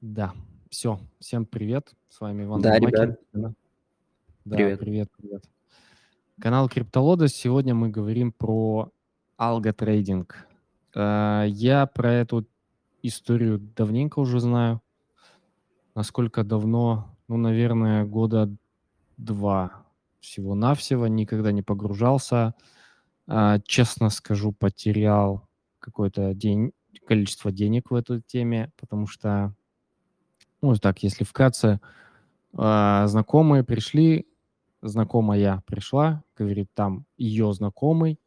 Да, все. Всем привет. С вами Иван Да, Ломакин. ребят, Да, привет. привет, привет. Канал Криптолодос. Сегодня мы говорим про алготрейдинг. Э, Я про эту историю давненько уже знаю. Насколько давно? Ну, наверное, года два всего-навсего. Никогда не погружался. А, Честно скажу, потерял какое-то день, количество денег в этой теме, потому что, ну, так, если вкратце, а, знакомые пришли, знакомая пришла, говорит, там ее знакомый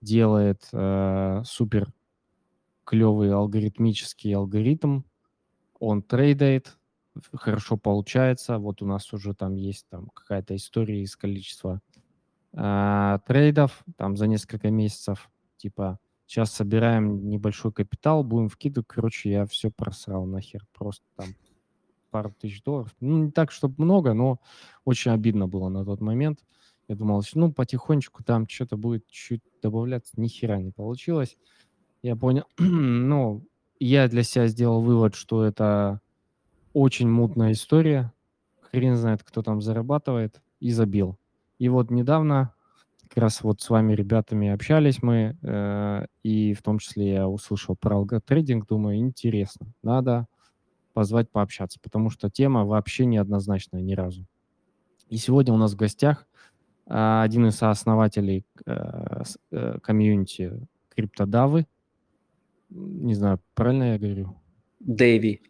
делает э, супер клевый алгоритмический алгоритм, он трейдает, хорошо получается, вот у нас уже там есть там какая-то история из количества а, трейдов там за несколько месяцев, типа сейчас собираем небольшой капитал, будем вкидывать, короче, я все просрал нахер, просто там пару тысяч долларов. Ну, не так, чтобы много, но очень обидно было на тот момент. Я думал, ну, потихонечку там что-то будет чуть добавляться. Ни хера не получилось. Я понял, ну, я для себя сделал вывод, что это очень мутная история. Хрен знает, кто там зарабатывает. И забил. И вот недавно как раз вот с вами, ребятами, общались мы, э, и в том числе я услышал про алготрейдинг, думаю, интересно, надо позвать пообщаться, потому что тема вообще неоднозначная ни разу. И сегодня у нас в гостях а, один из сооснователей э, э, комьюнити криптодавы. Не знаю, правильно я говорю? Дэйви.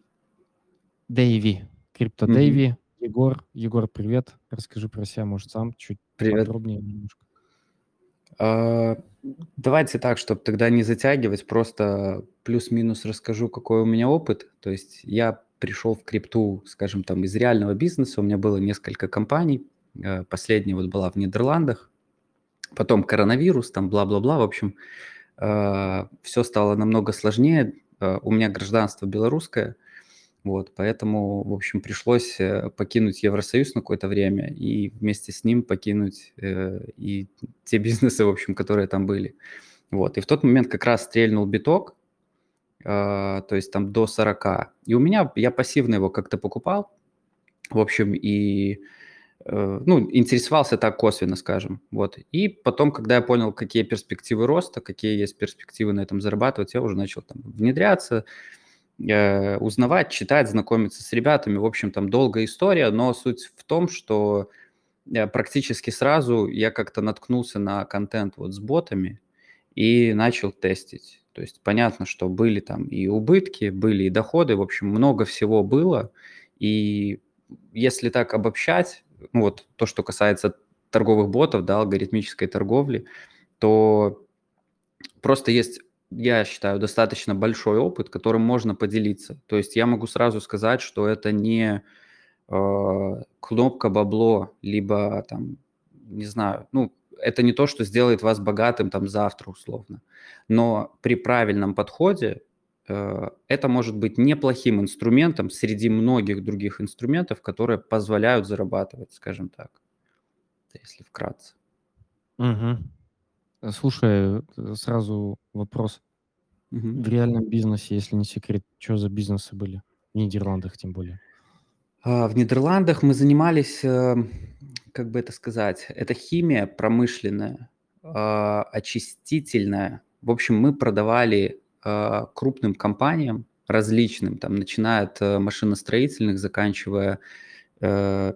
Дэйви. Крипто Мгм. Дэйви. Егор. Егор, привет. Расскажи про себя, может, сам чуть Привет. подробнее немножко. А, Давайте так, чтобы тогда не затягивать, просто плюс-минус расскажу, какой у меня опыт. То есть я пришел в крипту, скажем, там из реального бизнеса, у меня было несколько компаний, Э, последняя вот была в Нидерландах, потом коронавирус, там бла-бла-бла, в общем, все стало намного сложнее. У меня гражданство белорусское, Вот, поэтому, в общем, пришлось э, покинуть Евросоюз на какое-то время и вместе с ним покинуть э, и те бизнесы, в общем, которые там были. Вот, и в тот момент как раз стрельнул биток, а, то есть там до 40. И у меня, я пассивно его как-то покупал, в общем, и, э, ну, интересовался так косвенно, скажем, вот. И потом, когда я понял, какие перспективы роста, какие есть перспективы на этом зарабатывать, я уже начал там внедряться, э, узнавать, читать, знакомиться с ребятами. В общем, там долгая история, но суть в том, что э, практически сразу я как-то наткнулся на контент вот с ботами и начал тестить. То есть понятно, что были там и убытки, были и доходы, в общем, много всего было. И если так обобщать, ну вот то, что касается торговых ботов, да, алгоритмической торговли, то просто есть, я считаю, достаточно большой опыт, которым можно поделиться. То есть я могу сразу сказать, что это не э, кнопка бабло, либо там, не знаю, ну, это не то, что сделает вас богатым там завтра условно. Но при правильном подходе э, это может быть неплохим инструментом среди многих других инструментов, которые позволяют зарабатывать, скажем так, если вкратце. Мгм. Э, Слушай, э, сразу вопрос. Мгм. В реальном бизнесе, если не секрет, что за бизнесы были? В Нидерландах тем более. А, В Нидерландах мы занимались, э, как бы это сказать, это химия промышленная, а, очистительная. В общем, мы продавали а, крупным компаниям различным, там, начиная от э, машиностроительных, заканчивая, э,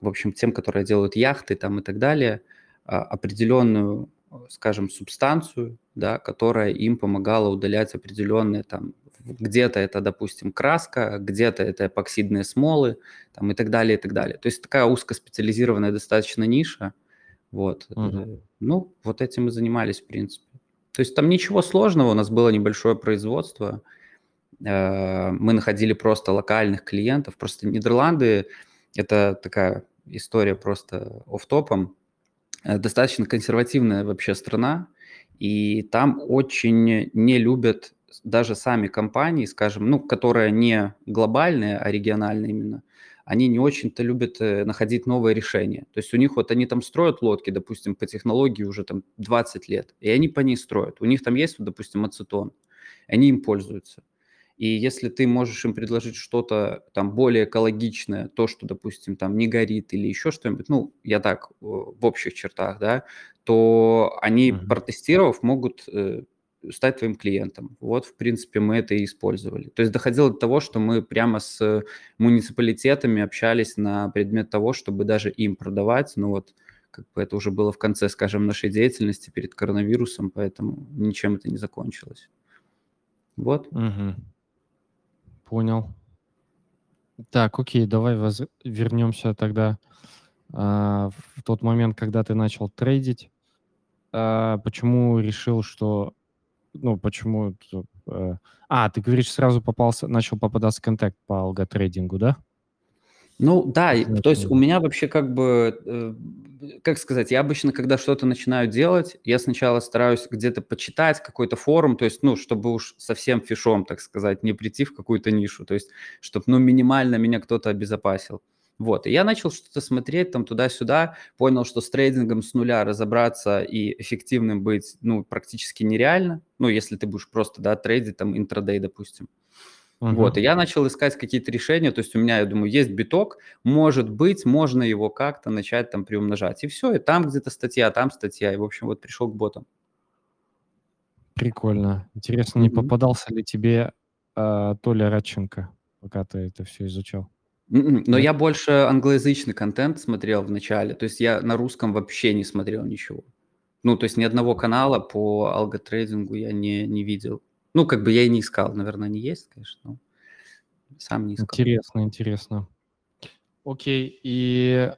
в общем, тем, которые делают яхты там и так далее, а, определенную, скажем, субстанцию, да, которая им помогала удалять определенные там, где-то это, допустим, краска, где-то это эпоксидные смолы, там и так далее, и так далее. То есть такая узкоспециализированная достаточно ниша. Вот. Э, Ну, вот этим и занимались, в принципе. То есть там ничего сложного, у нас было небольшое производство, э, мы находили просто локальных клиентов. Просто Нидерланды– это такая история просто офф-топом, э, достаточно консервативная вообще страна, и там очень не любят даже сами компании, скажем, ну, которые не глобальные, а региональные именно, они не очень-то любят э, находить новые решения. То есть у них вот они там строят лодки, допустим, по технологии уже там 20 лет, и они по ней строят. У них там есть, вот, допустим, ацетон, они им пользуются. И если ты можешь им предложить что-то там более экологичное, то, что, допустим, там не горит или еще что-нибудь, ну, я так в общих чертах, да, то они, mm-hmm. протестировав, могут э, стать твоим клиентом. Вот, в принципе, мы это и использовали. То есть доходило до того, что мы прямо с муниципалитетами общались на предмет того, чтобы даже им продавать. Ну вот, как бы это уже было в конце, скажем, нашей деятельности перед коронавирусом, поэтому ничем это не закончилось. Вот. Угу. Понял. Так, окей, давай воз... вернемся тогда а, в тот момент, когда ты начал трейдить. А, почему решил, что... Ну, почему... Э, а, ты говоришь, сразу попался, начал попадаться контакт по алготрейдингу, да? Ну да, то есть у меня вообще как бы, э, как сказать, я обычно, когда что-то начинаю делать, я сначала стараюсь где-то почитать какой-то форум, то есть, ну, чтобы уж совсем фишом, так сказать, не прийти в какую-то нишу, то есть, чтобы, ну, минимально меня кто-то обезопасил. Вот, и я начал что-то смотреть там туда-сюда, понял, что с трейдингом с нуля разобраться и эффективным быть, ну, практически нереально, ну, если ты будешь просто, да, трейдить там интрадей, допустим. Uh-huh. Вот, и я начал искать какие-то решения, то есть у меня, я думаю, есть биток, может быть, можно его как-то начать там приумножать. И все, и там где-то статья, там статья, и, в общем, вот пришел к ботам. Прикольно. Интересно, mm-hmm. не попадался ли тебе э, Толя Радченко, пока ты это все изучал? Mm-mm. Но я больше англоязычный контент смотрел в начале, то есть я на русском вообще не смотрел ничего. Ну, то есть ни одного канала по алготрейдингу я не, не видел. Ну, как бы я и не искал, наверное, не есть, конечно, но сам не искал. Интересно, интересно. Окей, и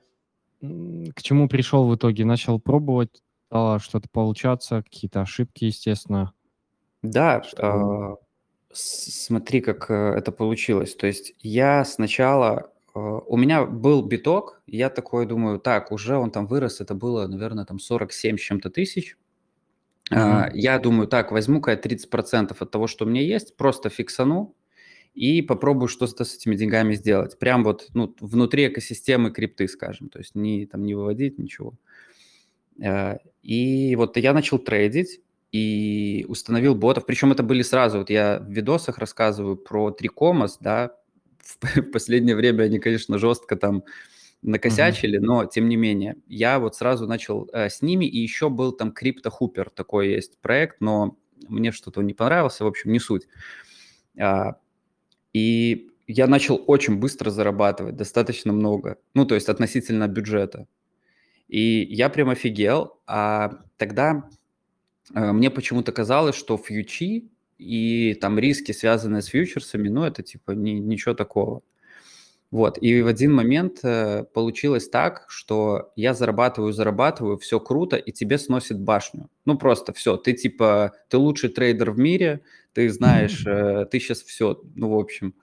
к чему пришел в итоге? Начал пробовать, стало что-то получаться, какие-то ошибки, естественно. Да, что... э, смотри, как э, это получилось. То есть я сначала, э, у меня был биток, я такой думаю, так, уже он там вырос, это было, наверное, там 47 с чем-то тысяч. Uh-huh. Я думаю, так, возьму-ка я 30% от того, что у меня есть, просто фиксану и попробую что-то с этими деньгами сделать. Прям вот ну, внутри экосистемы крипты, скажем, то есть не, там, не выводить ничего. Э, и вот я начал трейдить и установил ботов, причем это были сразу, вот я в видосах рассказываю про Трикомас, да, в последнее время они, конечно, жестко там накосячили, uh-huh. но тем не менее, я вот сразу начал э, с ними, и еще был там Crypto Hooper, такой есть проект, но мне что-то не понравился, в общем, не суть. А, и я начал очень быстро зарабатывать, достаточно много, ну, то есть относительно бюджета. И я прям офигел, а тогда э, мне почему-то казалось, что фьючи и там риски, связанные с фьючерсами, ну, это типа ни, ничего такого. Вот, и в один момент э, получилось так, что я зарабатываю, зарабатываю, все круто, и тебе сносит башню. Ну, просто все, ты типа, ты лучший трейдер в мире, ты знаешь, э, ты сейчас все, ну, в общем.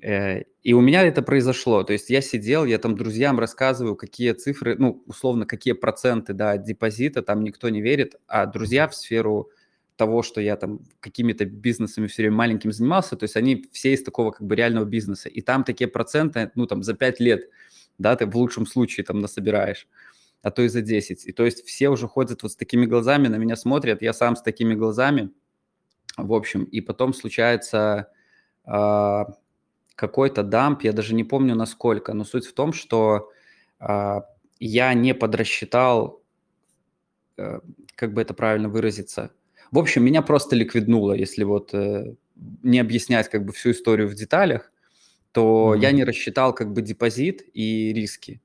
Э, и у меня это произошло, то есть я сидел, я там друзьям рассказываю, какие цифры, ну, условно, какие проценты, да, от депозита, там никто не верит, а друзья в сферу того, что я там какими-то бизнесами все время маленьким занимался, то есть они все из такого как бы реального бизнеса. И там такие проценты, ну там за 5 лет, да, ты в лучшем случае там насобираешь, а то и за 10. И то есть все уже ходят вот с такими глазами, на меня смотрят, я сам с такими глазами, в общем, и потом случается э, какой-то дамп, я даже не помню насколько, но суть в том, что э, я не подрасчитал, э, как бы это правильно выразиться, в общем, меня просто ликвиднуло, если вот э, не объяснять как бы всю историю в деталях, то mm-hmm. я не рассчитал как бы депозит и риски.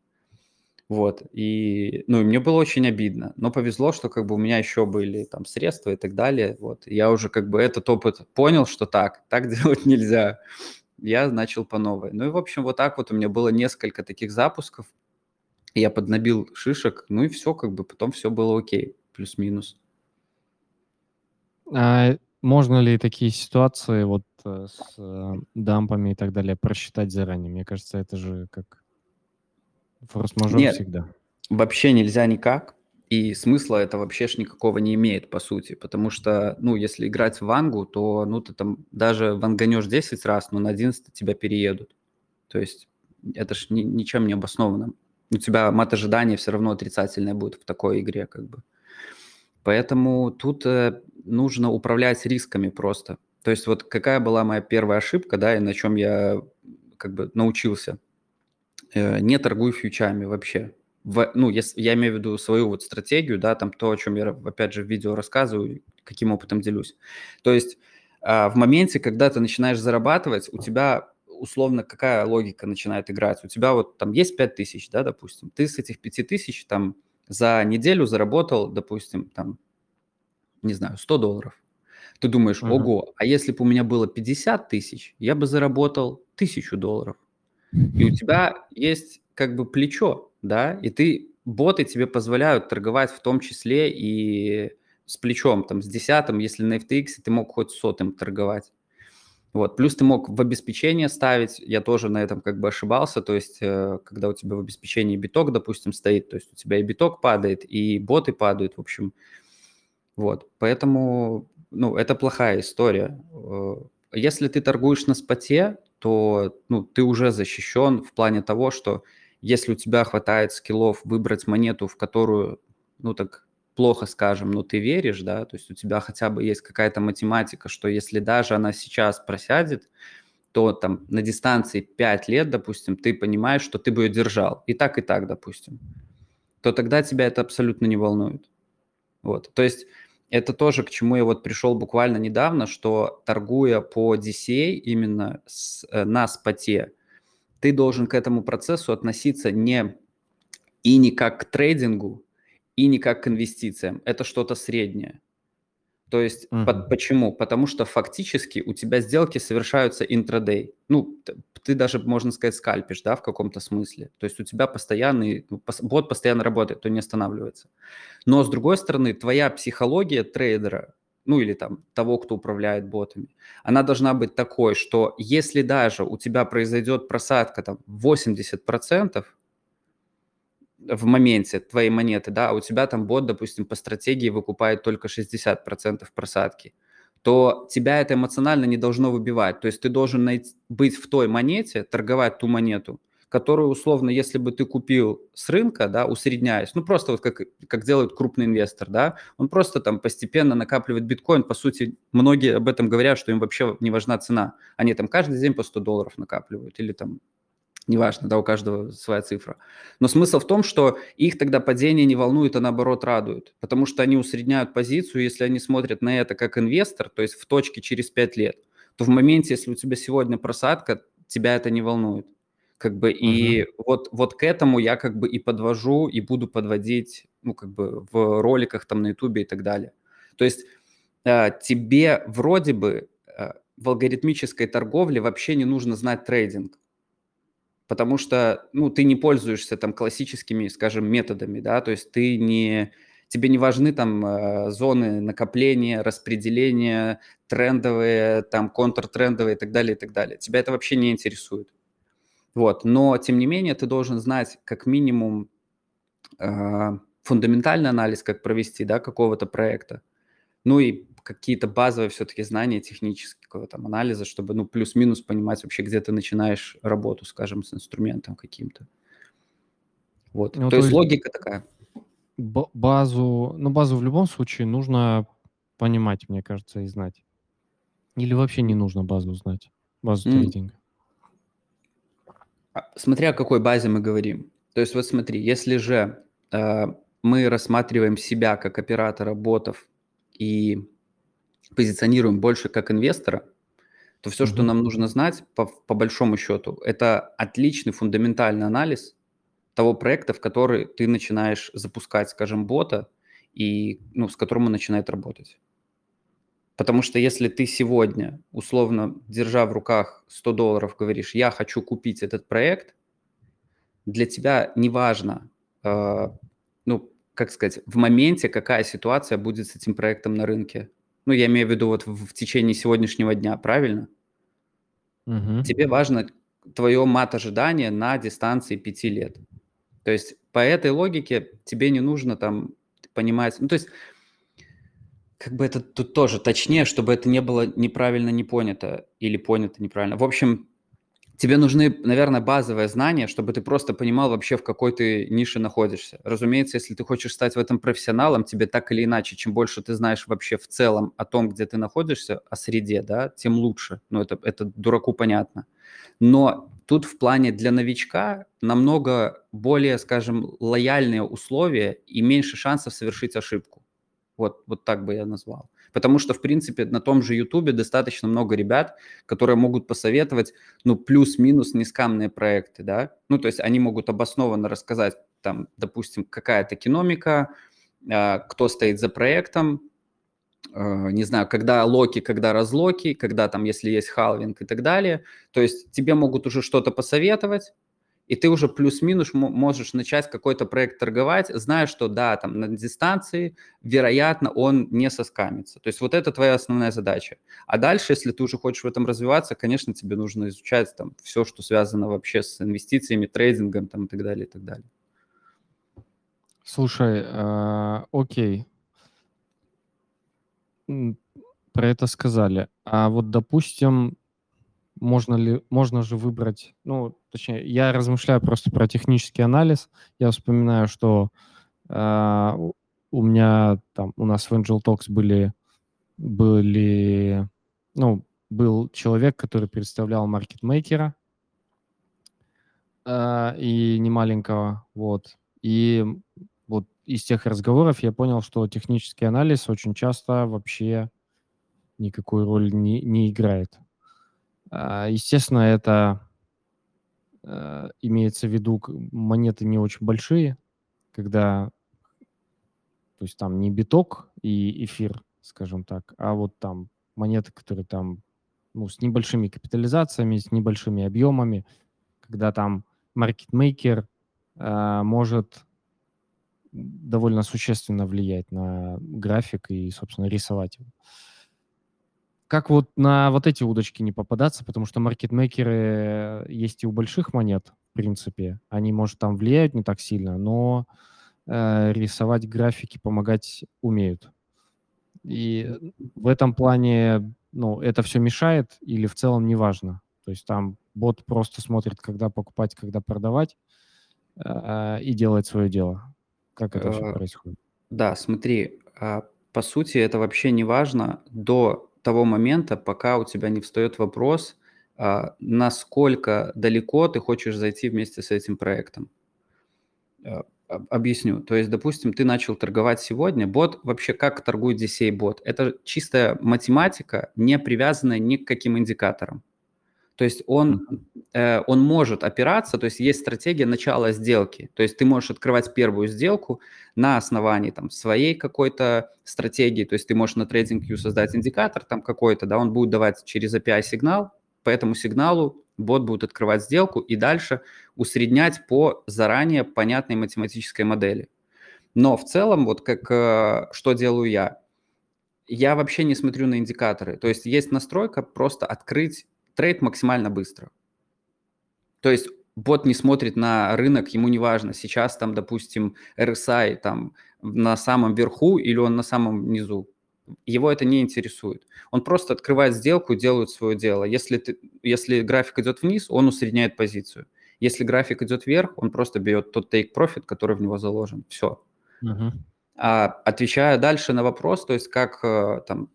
Вот, и, ну, и мне было очень обидно, но повезло, что как бы у меня еще были там средства и так далее, вот, я уже как бы этот опыт понял, что так, так делать нельзя, я начал по новой. Ну и, в общем, вот так вот у меня было несколько таких запусков, я поднабил шишек, ну и все, как бы потом все было окей, плюс-минус. А можно ли такие ситуации вот э, с э, дампами и так далее просчитать заранее? Мне кажется, это же как форс-мажор Нет, всегда. вообще нельзя никак. И смысла это вообще ж никакого не имеет, по сути. Потому что, ну, если играть в вангу, то, ну, ты там даже ванганешь 10 раз, но на 11 тебя переедут. То есть это ж ни, ничем не обосновано. У тебя мат ожидания все равно отрицательное будет в такой игре, как бы. Поэтому тут э, нужно управлять рисками просто. То есть вот какая была моя первая ошибка, да, и на чем я как бы научился. Э, не торгуй фьючами вообще. В, ну, если, я имею в виду свою вот стратегию, да, там то, о чем я, опять же, в видео рассказываю, каким опытом делюсь. То есть э, в моменте, когда ты начинаешь зарабатывать, у тебя условно какая логика начинает играть? У тебя вот там есть 5 тысяч, да, допустим, ты с этих 5 тысяч там за неделю заработал, допустим, там, не знаю, 100 долларов. Ты думаешь, uh-huh. ого, а если бы у меня было 50 тысяч, я бы заработал тысячу долларов. И у тебя есть как бы плечо, да, и ты, боты тебе позволяют торговать в том числе и с плечом, там, с десятым, если на FTX ты мог хоть сотым торговать. Вот. Плюс ты мог в обеспечение ставить, я тоже на этом как бы ошибался, то есть э, когда у тебя в обеспечении биток, допустим, стоит, то есть у тебя и биток падает, и боты падают, в общем. Вот, поэтому, ну, это плохая история. Э, если ты торгуешь на споте, то, ну, ты уже защищен в плане того, что если у тебя хватает скиллов выбрать монету, в которую, ну, так плохо скажем, но ты веришь, да, то есть у тебя хотя бы есть какая-то математика, что если даже она сейчас просядет, то там на дистанции 5 лет, допустим, ты понимаешь, что ты бы ее держал, и так, и так, допустим, то тогда тебя это абсолютно не волнует. Вот, то есть это тоже к чему я вот пришел буквально недавно, что торгуя по DCA именно с, э, на споте, ты должен к этому процессу относиться не и не как к трейдингу, и не как к инвестициям. Это что-то среднее. То есть uh-huh. под, почему? Потому что фактически у тебя сделки совершаются интрадей. Ну, ты даже, можно сказать, скальпишь, да, в каком-то смысле. То есть у тебя постоянный, ну, бот постоянно работает, то не останавливается. Но с другой стороны, твоя психология трейдера, ну или там того, кто управляет ботами, она должна быть такой, что если даже у тебя произойдет просадка там 80%, в моменте твоей монеты, да, а у тебя там бот, допустим, по стратегии выкупает только 60% просадки, то тебя это эмоционально не должно выбивать. То есть ты должен найти, быть в той монете, торговать ту монету, которую, условно, если бы ты купил с рынка, да, усредняясь, ну, просто вот как, как делает крупный инвестор, да, он просто там постепенно накапливает биткоин, по сути, многие об этом говорят, что им вообще не важна цена, они там каждый день по 100 долларов накапливают или там неважно, да, у каждого своя цифра. Но смысл в том, что их тогда падение не волнует, а наоборот радует, потому что они усредняют позицию, если они смотрят на это как инвестор, то есть в точке через 5 лет, то в моменте, если у тебя сегодня просадка, тебя это не волнует. Как бы, и вот, вот к этому я как бы и подвожу, и буду подводить, ну, как бы в роликах там на ютубе и так далее. То есть э, тебе вроде бы э, в алгоритмической торговле вообще не нужно знать трейдинг потому что, ну, ты не пользуешься там классическими, скажем, методами, да, то есть ты не, тебе не важны там э, зоны накопления, распределения, трендовые, там контртрендовые и так далее, и так далее. Тебя это вообще не интересует. Вот, но тем не менее ты должен знать как минимум э, фундаментальный анализ, как провести, да, какого-то проекта. Ну и какие-то базовые все-таки знания технического там анализа, чтобы, ну, плюс-минус понимать вообще, где ты начинаешь работу, скажем, с инструментом каким-то. Вот. Ну, то, то есть, есть логика такая. Базу, ну, базу в любом случае нужно понимать, мне кажется, и знать. Или вообще не нужно базу знать, базу mm. трейдинга? А, смотря о какой базе мы говорим. То есть вот смотри, если же э, мы рассматриваем себя как оператора ботов и позиционируем больше как инвестора, то все, mm-hmm. что нам нужно знать, по, по большому счету, это отличный фундаментальный анализ того проекта, в который ты начинаешь запускать, скажем, бота, и, ну, с которым он начинает работать. Потому что если ты сегодня, условно, держа в руках 100 долларов, говоришь, я хочу купить этот проект, для тебя не важно, э, ну, как сказать, в моменте, какая ситуация будет с этим проектом на рынке. Ну, я имею в виду вот в, в течение сегодняшнего дня, правильно? Угу. Тебе важно твое мат-ожидание на дистанции 5 лет. То есть по этой логике тебе не нужно там понимать... Ну, то есть как бы это тут тоже точнее, чтобы это не было неправильно не понято или понято неправильно. В общем, Тебе нужны, наверное, базовые знания, чтобы ты просто понимал вообще, в какой ты нише находишься. Разумеется, если ты хочешь стать в этом профессионалом, тебе так или иначе, чем больше ты знаешь вообще в целом о том, где ты находишься, о среде, да, тем лучше. Ну, это, это дураку понятно. Но тут в плане для новичка намного более, скажем, лояльные условия и меньше шансов совершить ошибку. Вот, вот так бы я назвал. Потому что, в принципе, на том же Ютубе достаточно много ребят, которые могут посоветовать, ну, плюс-минус нескамные проекты, да. Ну, то есть они могут обоснованно рассказать, там, допустим, какая-то киномика, а, кто стоит за проектом, а, не знаю, когда локи, когда разлоки, когда там, если есть халвинг и так далее. То есть тебе могут уже что-то посоветовать, и ты уже плюс-минус можешь начать какой-то проект торговать, зная, что да, там на дистанции, вероятно, он не соскамится. То есть вот это твоя основная задача. А дальше, если ты уже хочешь в этом развиваться, конечно, тебе нужно изучать там все, что связано вообще с инвестициями, трейдингом там и так далее, и так далее. Слушай, э, окей. Про это сказали. А вот, допустим, можно ли, можно же выбрать, ну, точнее, я размышляю просто про технический анализ. Я вспоминаю, что э, у меня там, у нас в Angel Talks были, были, ну, был человек, который представлял маркетмейкера э, и не маленького, вот. И вот из тех разговоров я понял, что технический анализ очень часто вообще никакой роли не, не играет. А, естественно, это э, имеется в виду монеты не очень большие, когда то есть там не биток и эфир, скажем так, а вот там монеты, которые там ну, с небольшими капитализациями, с небольшими объемами, когда там маркетмейкер э, может довольно существенно влиять на график и, собственно, рисовать его как вот на вот эти удочки не попадаться, потому что маркетмейкеры есть и у больших монет, в принципе. Они, может, там влияют не так сильно, но э, рисовать графики, помогать умеют. И в этом плане, ну, это все мешает или в целом не важно. То есть там бот просто смотрит, когда покупать, когда продавать э, и делает свое дело. Как это все э, происходит? Да, смотри, а, по сути, это вообще не важно до того момента, пока у тебя не встает вопрос, а, насколько далеко ты хочешь зайти вместе с этим проектом. А, объясню. То есть, допустим, ты начал торговать сегодня. Бот, вообще как торгует DCA бот? Это чистая математика, не привязанная ни к каким индикаторам. То есть он, э, он может опираться, то есть есть стратегия начала сделки. То есть ты можешь открывать первую сделку на основании там, своей какой-то стратегии. То есть ты можешь на TradingView создать индикатор там какой-то, да, он будет давать через API сигнал, по этому сигналу бот будет открывать сделку и дальше усреднять по заранее понятной математической модели. Но в целом, вот как э, что делаю я, я вообще не смотрю на индикаторы. То есть есть настройка просто открыть трейд максимально быстро. То есть бот не смотрит на рынок, ему не важно, сейчас там, допустим, RSI там на самом верху или он на самом низу. Его это не интересует. Он просто открывает сделку, делает свое дело. Если, ты, если график идет вниз, он усредняет позицию. Если график идет вверх, он просто берет тот take profit, который в него заложен. Все. Uh-huh. А, отвечая дальше на вопрос, то есть как э, там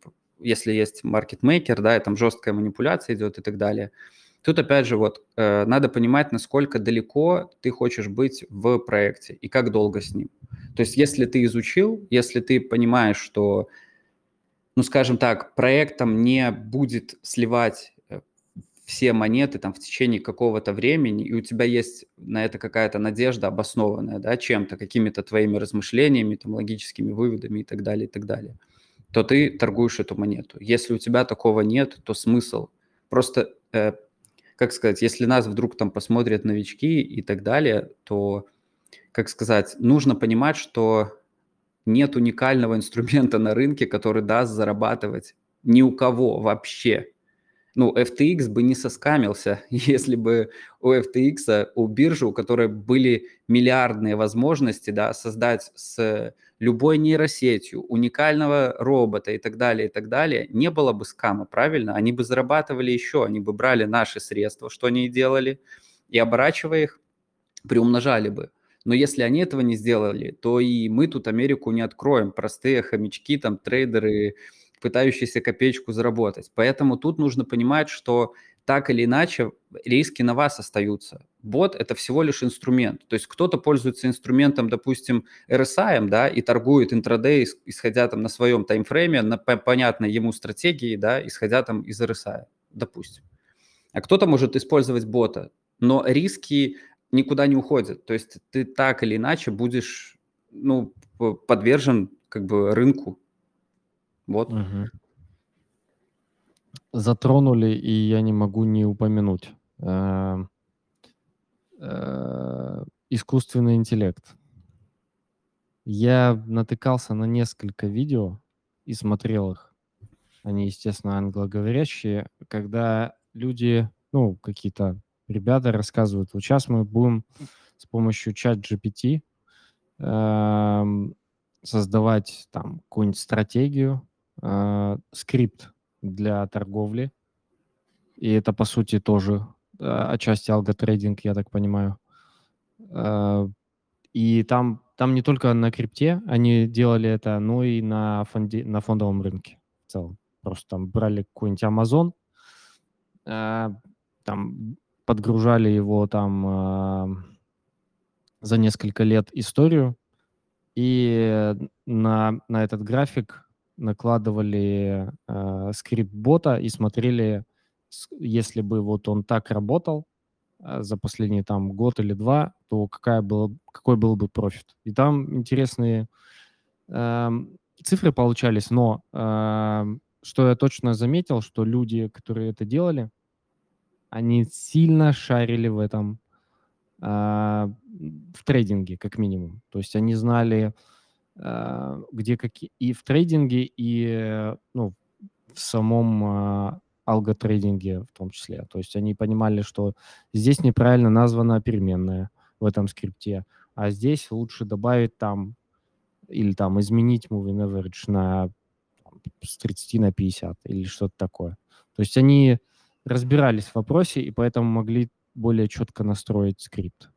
если есть маркетмейкер, да, и там жесткая манипуляция идет и так далее. Тут опять же вот э, надо понимать, насколько далеко ты хочешь быть в проекте и как долго с ним. То есть если ты изучил, если ты понимаешь, что, ну скажем так, проектом не будет сливать э, все монеты там в течение какого-то времени, и у тебя есть на это какая-то надежда обоснованная, да, чем-то, какими-то твоими размышлениями, там, логическими выводами и так далее, и так далее – то ты торгуешь эту монету. Если у тебя такого нет, то смысл. Просто, э, как сказать, если нас вдруг там посмотрят новички и так далее, то, как сказать, нужно понимать, что нет уникального инструмента на рынке, который даст зарабатывать ни у кого вообще. Ну, FTX бы не соскамился, если бы у FTX, у биржи, у которой были миллиардные возможности, да, создать с любой нейросетью уникального робота и так далее, и так далее, не было бы скама, правильно? Они бы зарабатывали еще, они бы брали наши средства, что они и делали, и оборачивая их, приумножали бы. Но если они этого не сделали, то и мы тут Америку не откроем. Простые хомячки, там, трейдеры, пытающиеся копеечку заработать. Поэтому тут нужно понимать, что так или иначе риски на вас остаются. Бот – это всего лишь инструмент. То есть кто-то пользуется инструментом, допустим, RSI, да, и торгует интрадей, исходя там на своем таймфрейме, на понятной ему стратегии, да, исходя там из RSI, допустим. А кто-то может использовать бота, но риски никуда не уходят. То есть ты так или иначе будешь ну, подвержен как бы рынку. Вот. Угу затронули, и я не могу не упомянуть. Э, э, искусственный интеллект. Я натыкался на несколько видео и смотрел их. Они, естественно, англоговорящие, когда люди, ну, какие-то ребята рассказывают, вот сейчас мы будем с помощью чат GPT э, эм, создавать там какую-нибудь стратегию, э, скрипт для торговли. И это, по сути, тоже э, отчасти алготрейдинг, я так понимаю. Э, и там, там не только на крипте они делали это, но и на, фонде, на фондовом рынке в целом. Просто там брали какой-нибудь Amazon, э, там подгружали его там за несколько лет историю, и на, на этот график накладывали э, скрипт бота и смотрели, если бы вот он так работал э, за последний там год или два, то какая была, какой был бы профит. И там интересные э, цифры получались, но э, что я точно заметил, что люди, которые это делали, они сильно шарили в этом, э, в трейдинге, как минимум. То есть они знали, где какие и в трейдинге, и ну, в самом э, алготрейдинге в том числе. То есть они понимали, что здесь неправильно названа переменная в этом скрипте, а здесь лучше добавить там или там изменить moving average на с 30 на 50 или что-то такое. То есть они разбирались в вопросе и поэтому могли более четко настроить скрипт.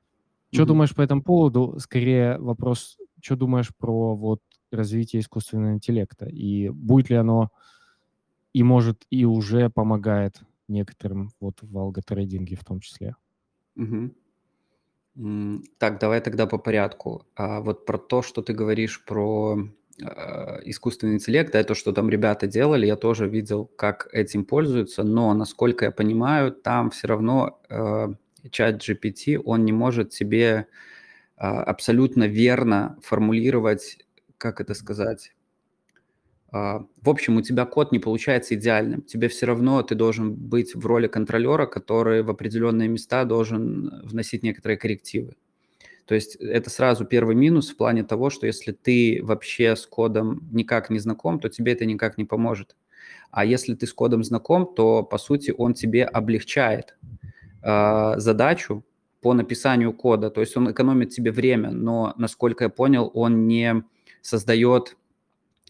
Что mm-hmm. думаешь по этому поводу? Скорее вопрос что думаешь про вот развитие искусственного интеллекта? И будет ли оно и может, и уже помогает некоторым вот в алготрейдинге в том числе? Угу. Так, давай тогда по порядку. А вот про то, что ты говоришь про э, искусственный интеллект, да, то, что там ребята делали, я тоже видел, как этим пользуются, но, насколько я понимаю, там все равно э, чат GPT, он не может себе а, абсолютно верно формулировать, как это сказать. А, в общем, у тебя код не получается идеальным. Тебе все равно ты должен быть в роли контролера, который в определенные места должен вносить некоторые коррективы. То есть это сразу первый минус в плане того, что если ты вообще с кодом никак не знаком, то тебе это никак не поможет. А если ты с кодом знаком, то по сути он тебе облегчает э, задачу, по написанию кода. То есть он экономит тебе время, но, насколько я понял, он не создает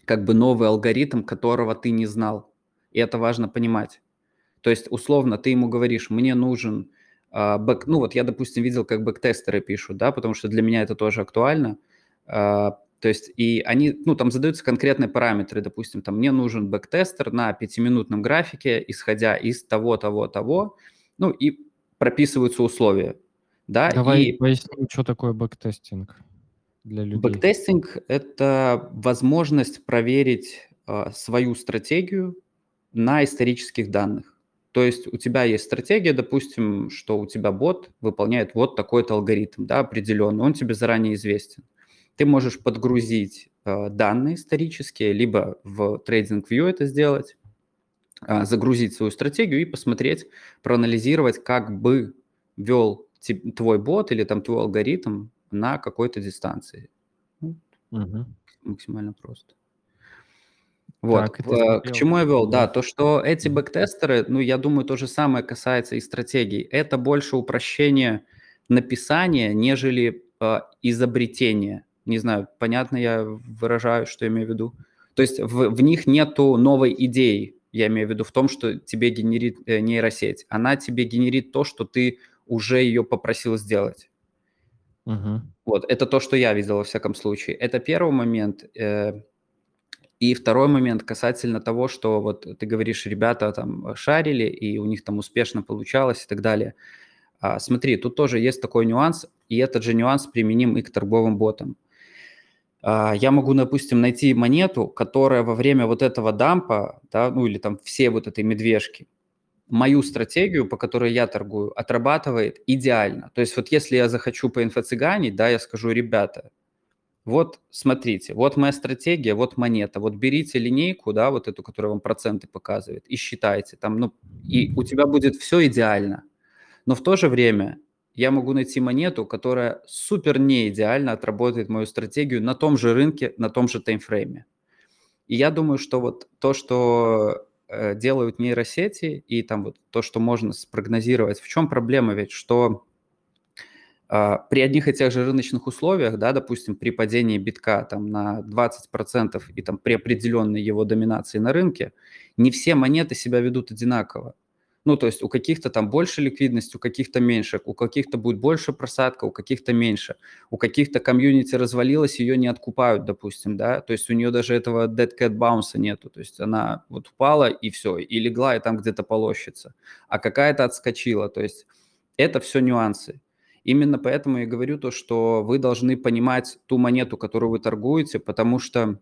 как бы новый алгоритм, которого ты не знал. И это важно понимать. То есть, условно, ты ему говоришь, мне нужен э, бэк... Ну, вот я, допустим, видел, как бэктестеры пишут, да, потому что для меня это тоже актуально. Э, то есть, и они, ну, там задаются конкретные параметры. Допустим, там, мне нужен бэктестер на пятиминутном графике, исходя из того, того, того. Ну, и прописываются условия да, Давай и поясним, что такое бэктестинг для людей. Бэктестинг – это возможность проверить э, свою стратегию на исторических данных. То есть у тебя есть стратегия, допустим, что у тебя бот выполняет вот такой-то алгоритм, да, определенный, он тебе заранее известен. Ты можешь подгрузить э, данные исторические, либо в TradingView это сделать, э, загрузить свою стратегию и посмотреть, проанализировать, как бы вел твой бот или там твой алгоритм на какой-то дистанции. угу. Максимально просто. Вот, Так, э, к смотрел чему я вел? Да, то, что эти бэктестеры, ну, я думаю, то же самое касается и стратегий. Это больше упрощение написания, нежели э, изобретения. Не знаю, понятно я выражаю, что я имею в виду? То есть в, в них нету новой идеи, я имею в виду в том, что тебе генерит э, нейросеть. Она тебе генерит то, что ты уже ее попросил сделать. Мгм. Вот, это то, что я видел во всяком случае. Это первый момент. Э, и второй момент касательно того, что вот ты говоришь, ребята там шарили, и у них там успешно получалось и так далее. А, смотри, тут тоже есть такой нюанс, и этот же нюанс применим и к торговым ботам. А, я могу, допустим, найти монету, которая во время вот этого дампа, да, ну или там все вот этой медвежки, мою стратегию, по которой я торгую, отрабатывает идеально. То есть вот если я захочу по инфо-цыганить, да, я скажу, ребята, вот смотрите, вот моя стратегия, вот монета, вот берите линейку, да, вот эту, которая вам проценты показывает, и считайте там, ну, и у тебя будет все идеально. Но в то же время я могу найти монету, которая супер не идеально отработает мою стратегию на том же рынке, на том же таймфрейме. И я думаю, что вот то, что делают нейросети, и там вот то, что можно спрогнозировать, в чем проблема ведь, что а, при одних и тех же рыночных условиях, да, допустим, при падении битка там, на 20% и там, при определенной его доминации на рынке, не все монеты себя ведут одинаково. Ну, то есть у каких-то там больше ликвидности, у каких-то меньше, у каких-то будет больше просадка, у каких-то меньше. У каких-то комьюнити развалилась, ее не откупают, допустим, да, то есть у нее даже этого dead cat bounce нету, то есть она вот упала и все, и легла, и там где-то полощется, а какая-то отскочила, то есть это все нюансы. Именно поэтому я говорю то, что вы должны понимать ту монету, которую вы торгуете, потому что,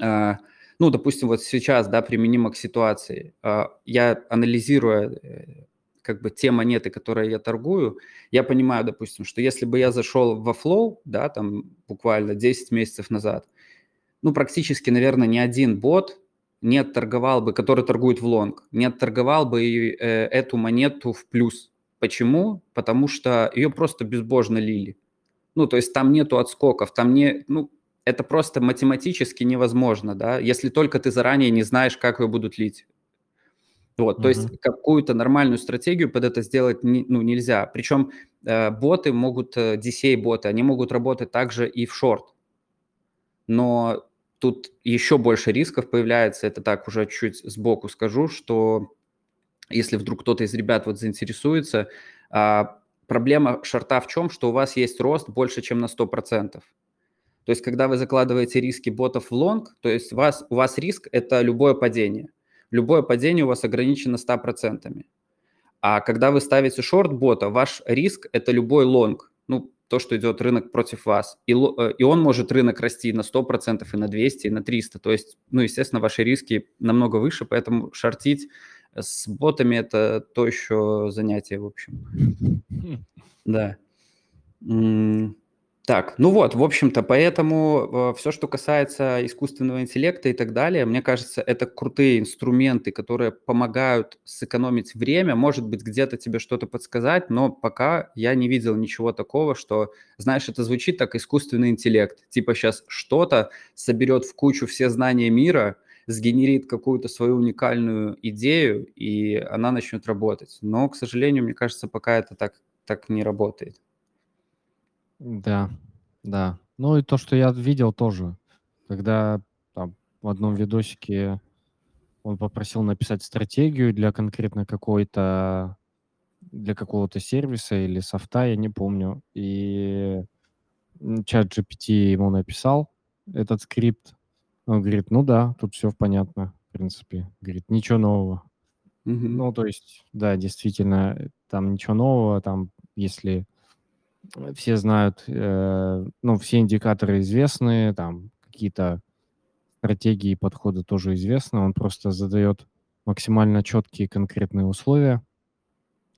э, ну, допустим, вот сейчас, да, применимо к ситуации, э, я анализируя э, как бы те монеты, которые я торгую, я понимаю, допустим, что если бы я зашел во flow, да, там буквально 10 месяцев назад, ну, практически, наверное, ни один бот не отторговал бы, который торгует в лонг, не отторговал бы э, эту монету в плюс, Почему? Потому что ее просто безбожно лили. Ну, то есть там нету отскоков, там не, ну, это просто математически невозможно, да, если только ты заранее не знаешь, как ее будут лить. Вот, uh-huh. то есть какую-то нормальную стратегию под это сделать ну, нельзя. Причем э, боты могут, э, DCA-боты, они могут работать также и в шорт. Но тут еще больше рисков появляется, это так уже чуть сбоку скажу, что если вдруг кто-то из ребят вот заинтересуется, а, проблема шорта в чем, что у вас есть рост больше, чем на 100%. То есть, когда вы закладываете риски ботов в лонг, то есть у вас, у вас риск – это любое падение. Любое падение у вас ограничено 100%. А когда вы ставите шорт бота, ваш риск – это любой лонг, ну, то, что идет рынок против вас. И, э, и он может рынок расти на 100%, и на 200, и на 300. То есть, ну, естественно, ваши риски намного выше, поэтому шортить с ботами это то еще занятие, в общем. Да. Так, ну вот, в общем-то, поэтому э, все, что касается искусственного интеллекта и так далее, мне кажется, это крутые инструменты, которые помогают сэкономить время, может быть, где-то тебе что-то подсказать, но пока я не видел ничего такого, что, знаешь, это звучит так искусственный интеллект, типа сейчас что-то соберет в кучу все знания мира, сгенерит какую-то свою уникальную идею, и она начнет работать. Но, к сожалению, мне кажется, пока это так, так не работает. Да, да. Ну и то, что я видел тоже, когда там в одном видосике он попросил написать стратегию для конкретно какой-то для какого-то сервиса или софта, я не помню. И чат GPT ему написал этот скрипт, он говорит, ну да, тут все понятно, в принципе. Говорит, ничего нового. Мгм. Ну, то есть, да, действительно, там ничего нового, там, если все знают, э, ну, все индикаторы известны, там какие-то стратегии и подходы тоже известны, он просто задает максимально четкие конкретные условия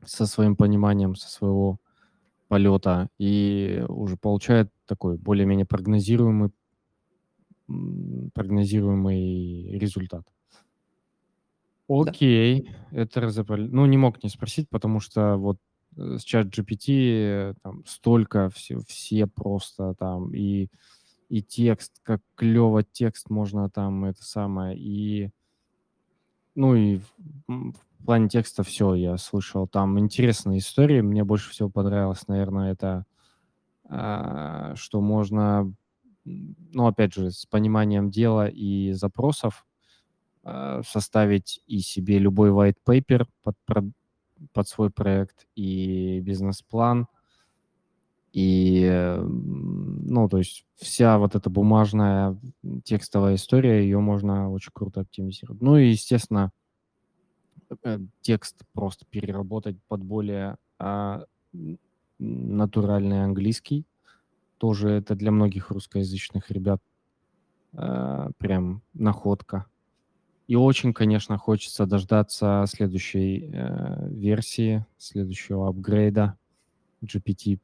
со своим пониманием, со своего полета, и уже получает такой более-менее прогнозируемый прогнозируемый результат. Окей, это разобрали. Ну, не мог не спросить, потому что вот э, с чат GPT там столько, все, все просто там и и текст, как клево текст можно там это самое, и ну и в, плане текста все я слышал. Там интересные истории. Мне больше всего понравилось, наверное, это а, что можно, ну опять же, с пониманием дела и запросов а, составить и себе любой white paper под, под свой проект и бизнес-план – и, ну, то есть вся вот эта бумажная текстовая история, ее можно очень круто оптимизировать. Ну и, естественно, э, текст просто переработать под более а, натуральный английский. Тоже это для многих русскоязычных ребят а, прям находка. И очень, конечно, хочется дождаться следующей э, версии, следующего апгрейда GPT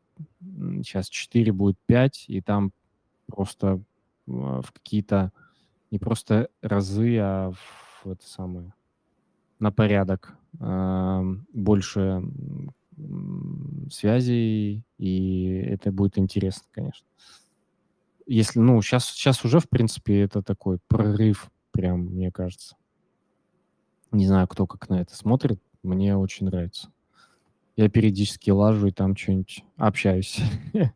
сейчас 4 будет 5, и там просто а, в какие-то не просто разы, а в это самое на порядок э, больше связей, и это будет интересно, конечно. Если, ну, сейчас, сейчас уже, в принципе, это такой прорыв, прям, мне кажется. Не знаю, кто как на это смотрит, мне очень нравится. Я периодически лажу и там что-нибудь общаюсь.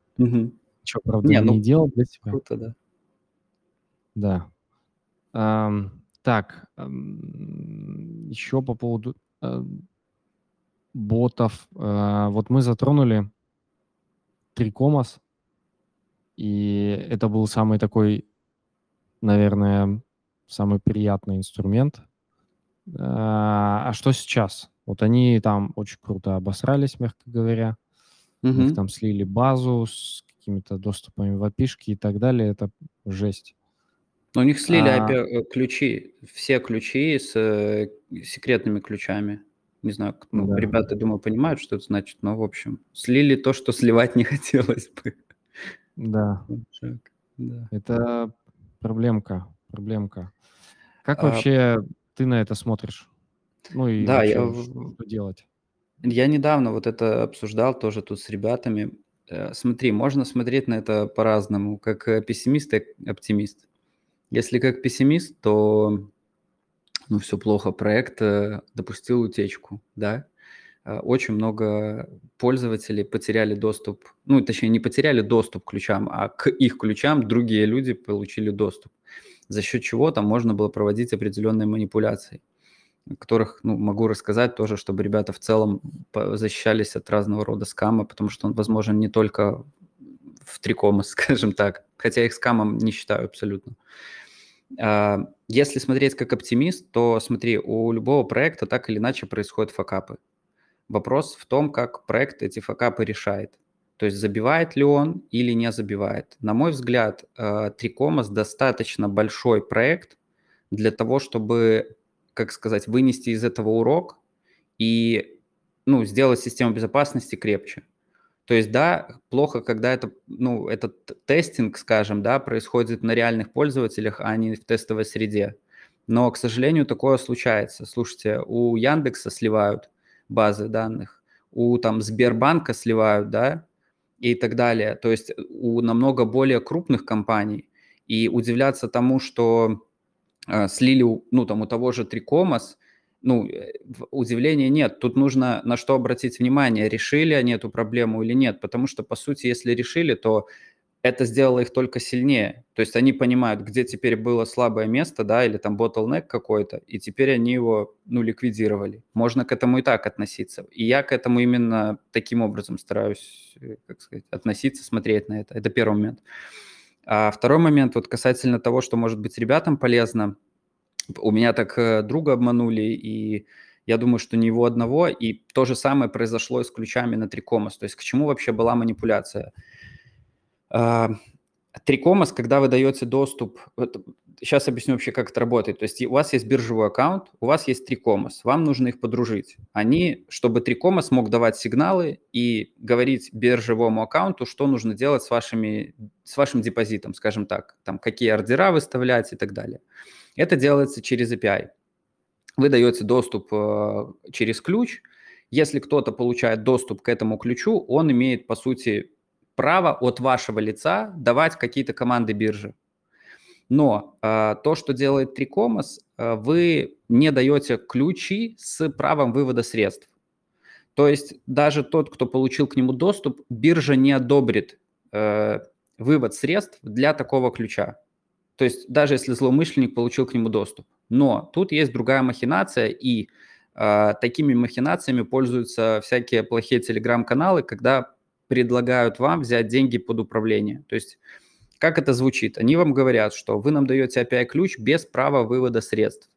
Чё, правда, Не, ну, делал для себя. круто, да. Да. Так, еще по поводу ботов. А, вот мы затронули Трикомас, и это был самый такой, наверное, самый приятный инструмент. А, а что сейчас? Вот они там очень круто обосрались, мягко говоря. У них там слили базу с какими-то доступами в api и так далее. Это жесть. Но у них слили А, API, э, ключи, все ключи с э, секретными ключами. Не знаю, ну, да, ребята, думаю, понимают, что это значит, но, в общем, слили то, что сливать не хотелось бы. да. Да. Это проблемка, проблемка. Как А, вообще ты на это смотришь? Ну и да, я, вообще, в- что делать? я недавно вот это обсуждал тоже тут с ребятами. Э, Смотри, можно смотреть на это по-разному, как э, пессимист и оптимист. Если как пессимист, то ну, все плохо, проект э, допустил утечку, да. Очень много пользователей потеряли доступ, ну, точнее, не потеряли доступ к ключам, а к их ключам другие люди получили доступ, за счет чего там можно было проводить определенные манипуляции, которых, ну, могу рассказать тоже, чтобы ребята в целом защищались от разного рода скама, потому что он возможен не только в трикома, скажем так, хотя их скамом не считаю абсолютно. А, Если смотреть как оптимист, то смотри, у любого проекта так или иначе происходят факапы. Вопрос в том, как проект эти факапы решает. То есть забивает ли он или не забивает. На мой взгляд, э, Трикомас достаточно большой проект для того, чтобы, как сказать, вынести из этого урок и ну, сделать систему безопасности крепче. То есть, да, плохо, когда это, ну, этот тестинг, скажем, да, происходит на реальных пользователях, а не в тестовой среде. Но, к сожалению, такое случается. Слушайте, у Яндекса сливают базы данных, у там Сбербанка сливают, да, и так далее. То есть у намного более крупных компаний. И удивляться тому, что э, слили, ну, там у того же Трикомас, ну, э, удивления нет. Тут нужно на что обратить внимание, решили они эту проблему или нет. Потому что, по сути, если решили, то это сделало их только сильнее. То есть они понимают, где теперь было слабое место, да, или там bottleneck какой-то, и теперь они его, ну, ликвидировали. Можно к этому и так относиться. И я к этому именно таким образом стараюсь, э, как сказать, относиться, смотреть на это. Это первый момент. А второй момент, вот касательно того, что может быть ребятам полезно. У меня так э, друга обманули, и я думаю, что не его одного, и то же самое произошло и с ключами на Трикомас. То есть к чему вообще была манипуляция? Трикомас, когда вы даете доступ, вот сейчас объясню вообще, как это работает. То есть у вас есть биржевой аккаунт, у вас есть Трикомас, вам нужно их подружить. Они, чтобы Трикомас мог давать сигналы и говорить биржевому аккаунту, что нужно делать с, вашими, с вашим депозитом, скажем так, там какие ордера выставлять и так далее. Это делается через API. Вы даете доступ э, через ключ. Если кто-то получает доступ к этому ключу, он имеет, по сути, право от вашего лица давать какие-то команды биржи. Но э, то, что делает Трикомас, э, вы не даете ключи с правом вывода средств. То есть даже тот, кто получил к нему доступ, биржа не одобрит э, вывод средств для такого ключа. То есть даже если злоумышленник получил к нему доступ. Но тут есть другая махинация, и э, такими махинациями пользуются всякие плохие телеграм-каналы, когда предлагают вам взять деньги под управление. То есть как это звучит? Они вам говорят, что вы нам даете API-ключ без права вывода средств.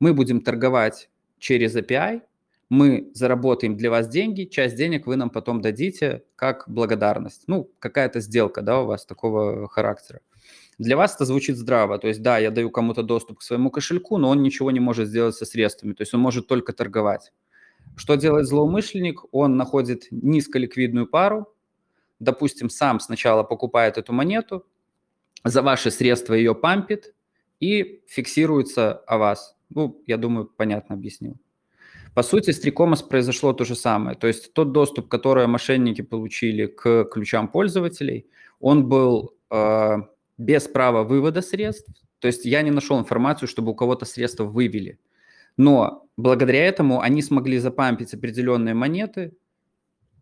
Мы будем торговать через API, мы заработаем для вас деньги, часть денег вы нам потом дадите как благодарность. Ну, какая-то сделка, да, у вас такого характера. Для вас это звучит здраво. То есть, да, я даю кому-то доступ к своему кошельку, но он ничего не может сделать со средствами. То есть он может только торговать. Что делает злоумышленник? Он находит низколиквидную пару, допустим, сам сначала покупает эту монету, за ваши средства ее пампит и фиксируется о вас. Ну, я думаю, понятно объяснил. По сути, с Трикомас произошло то же самое. То есть тот доступ, который мошенники получили к ключам пользователей, он был э, без права вывода средств. То есть я не нашел информацию, чтобы у кого-то средства вывели. Но благодаря этому они смогли запампить определенные монеты,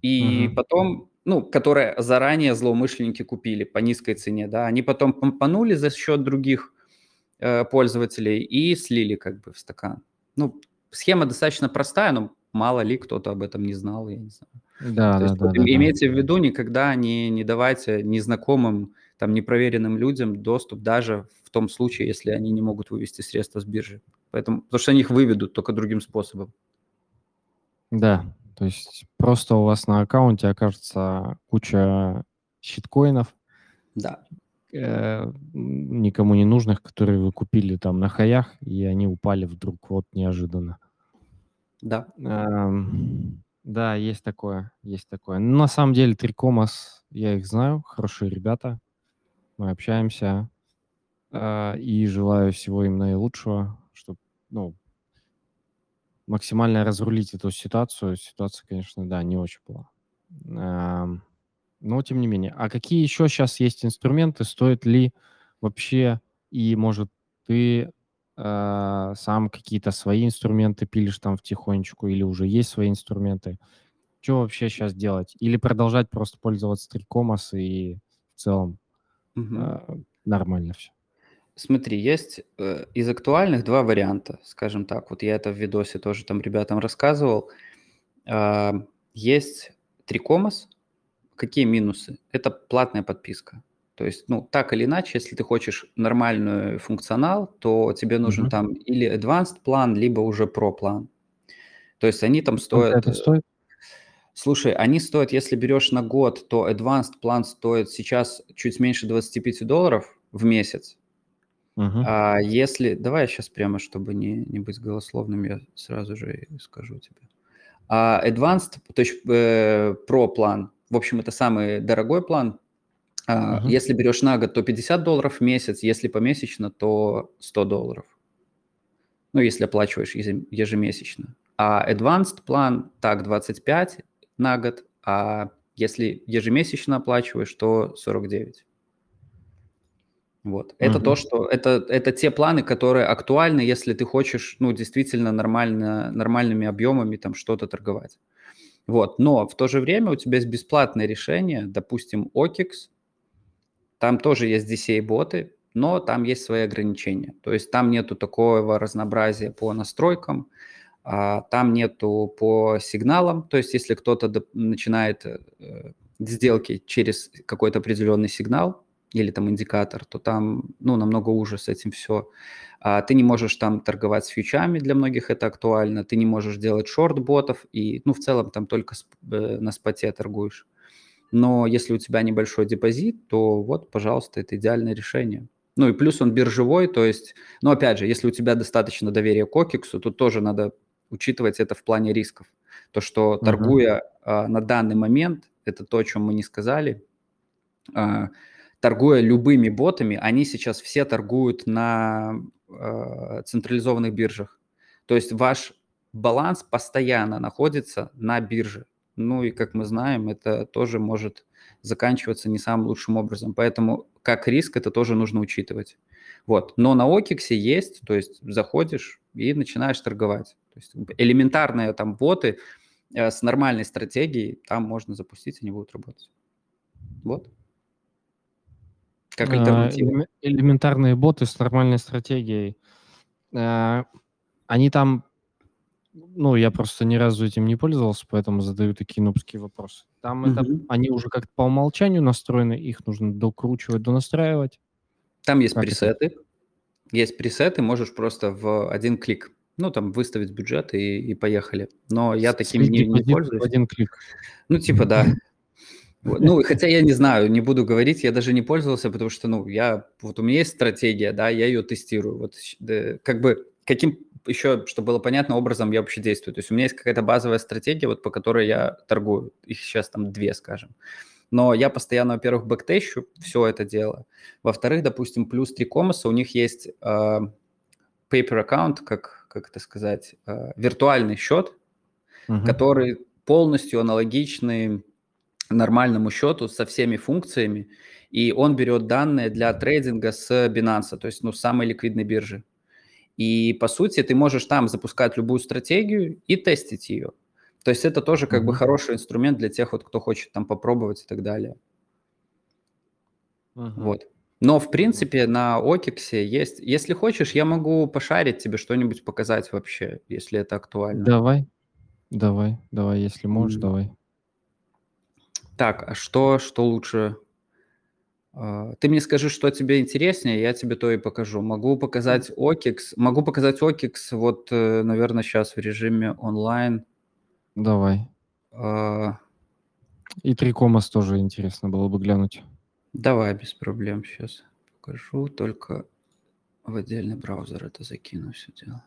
и угу. потом, ну, которые заранее злоумышленники купили по низкой цене, да, они потом помпанули за счет других э, пользователей и слили как бы в стакан. Ну, схема достаточно простая, но мало ли кто-то об этом не знал, я не знаю. Да, То да, есть, да, вот, да. Имейте да. в виду, никогда не, не давайте незнакомым, там, непроверенным людям доступ, даже в том случае, если они не могут вывести средства с биржи. Поэтому, потому что они их выведут только другим способом. Да, то есть просто у вас на аккаунте окажется куча щиткоинов, да. э, никому не нужных, которые вы купили там на хаях, и они упали вдруг вот неожиданно. Да. Эм, да, есть такое, есть такое. Но на самом деле Трикомас, я их знаю, хорошие ребята, мы общаемся, э, и желаю всего им наилучшего ну, максимально разрулить эту ситуацию. Ситуация, конечно, да, не очень была. Но тем не менее. А какие еще сейчас есть инструменты? Стоит ли вообще и, может, ты э, сам какие-то свои инструменты пилишь там втихонечку или уже есть свои инструменты? Что вообще сейчас делать? Или продолжать просто пользоваться Трикомас и в целом угу. э, нормально все? Смотри, есть э, из актуальных два варианта, скажем так. Вот я это в видосе тоже там ребятам рассказывал. Э, есть Трикомас. Какие минусы? Это платная подписка. То есть, ну, так или иначе, если ты хочешь нормальный функционал, то тебе нужен mm-hmm. там или advanced план, либо уже pro план. То есть они там стоят... Это стоит? Слушай, они стоят, если берешь на год, то advanced план стоит сейчас чуть меньше 25 долларов в месяц. А если давай я сейчас прямо, чтобы не не быть голословным, я сразу же скажу тебе. А Advanced, то есть, э, Pro план, в общем, это самый дорогой план. А, Мгм. если берешь на год, то 50 долларов в месяц, если помесячно, то 100 долларов. Ну, если оплачиваешь ежемесячно. А Advanced план, так, 25 на год, а если ежемесячно оплачиваешь, то 49. Вот. Это то, что это, это те планы, которые актуальны, если ты хочешь, ну, действительно нормально, нормальными объемами там что-то торговать. Вот. Но в то же время у тебя есть бесплатное решение, допустим, OKX, там тоже есть DCA-боты, но там есть свои ограничения. То есть там нету такого разнообразия по настройкам, а, там нету по сигналам. То есть если кто-то начинает э, сделки через какой-то определенный сигнал, или там индикатор, то там, ну, намного уже с этим все. А ты не можешь там торговать с фьючами, для многих это актуально, ты не можешь делать шорт-ботов, и, ну, в целом там только э, на споте торгуешь. Но если у тебя небольшой депозит, то вот, пожалуйста, это идеальное решение. Ну и плюс он биржевой, то есть, ну опять же, если у тебя достаточно доверия к Окиксу, то тоже надо учитывать это в плане рисков. То, что торгуя uh-huh. а, на данный момент, это то, о чем мы не сказали, а, торгуя любыми ботами, они сейчас все торгуют на э, централизованных биржах. То есть ваш баланс постоянно находится на бирже. Ну и, как мы знаем, это тоже может заканчиваться не самым лучшим образом. Поэтому как риск это тоже нужно учитывать. Вот. Но на Окиксе есть, то есть заходишь и начинаешь торговать. То есть элементарные там боты э, с нормальной стратегией там можно запустить, они будут работать. Вот. Как а, альтернатива. элементарные боты с нормальной стратегией. А, они там ну, я просто ни разу этим не пользовался, поэтому задаю такие нубские вопросы. Там это, Мгм. они уже как-то по умолчанию настроены, их нужно докручивать, донастраивать. Там есть Как это? пресеты. Есть пресеты, можешь просто в один клик, ну, там, выставить бюджет и, и поехали. Но я таким Слить не, не пользуюсь. один клик. Ну, типа, да. Ну, хотя я не знаю, не буду говорить, я даже не пользовался, потому что, ну, я, вот у меня есть стратегия, да, я ее тестирую. Вот да, как бы каким еще, чтобы было понятно, образом я вообще действую. То есть у меня есть какая-то базовая стратегия, вот по которой я торгую. Их сейчас там две, скажем. Но я постоянно, во-первых, бэктещу все это дело. Во-вторых, допустим, плюс три комоса, у них есть э, paper аккаунт, как, как это сказать, э, виртуальный счет, uh-huh. который полностью аналогичный нормальному счету со всеми функциями, и он берет данные для трейдинга с Binance, то есть ну, самой ликвидной биржи. И, по сути, ты можешь там запускать любую стратегию и тестить ее. То есть это тоже как mm-hmm. бы хороший инструмент для тех, вот, кто хочет там попробовать и так далее. Uh-huh. Вот. Но, в принципе, на Окиксе есть... Если хочешь, я могу пошарить тебе что-нибудь показать вообще, если это актуально. Давай, давай, давай, если можешь, mm-hmm. давай. Так, а что, что лучше а, ты мне скажи, что тебе интереснее, я тебе то и покажу. Могу показать OKX, могу показать OKX вот, э, наверное, сейчас в режиме онлайн. Давай. А... И Трикомас тоже интересно было бы глянуть. Давай, без проблем, сейчас покажу, только в отдельный браузер это закину все дело.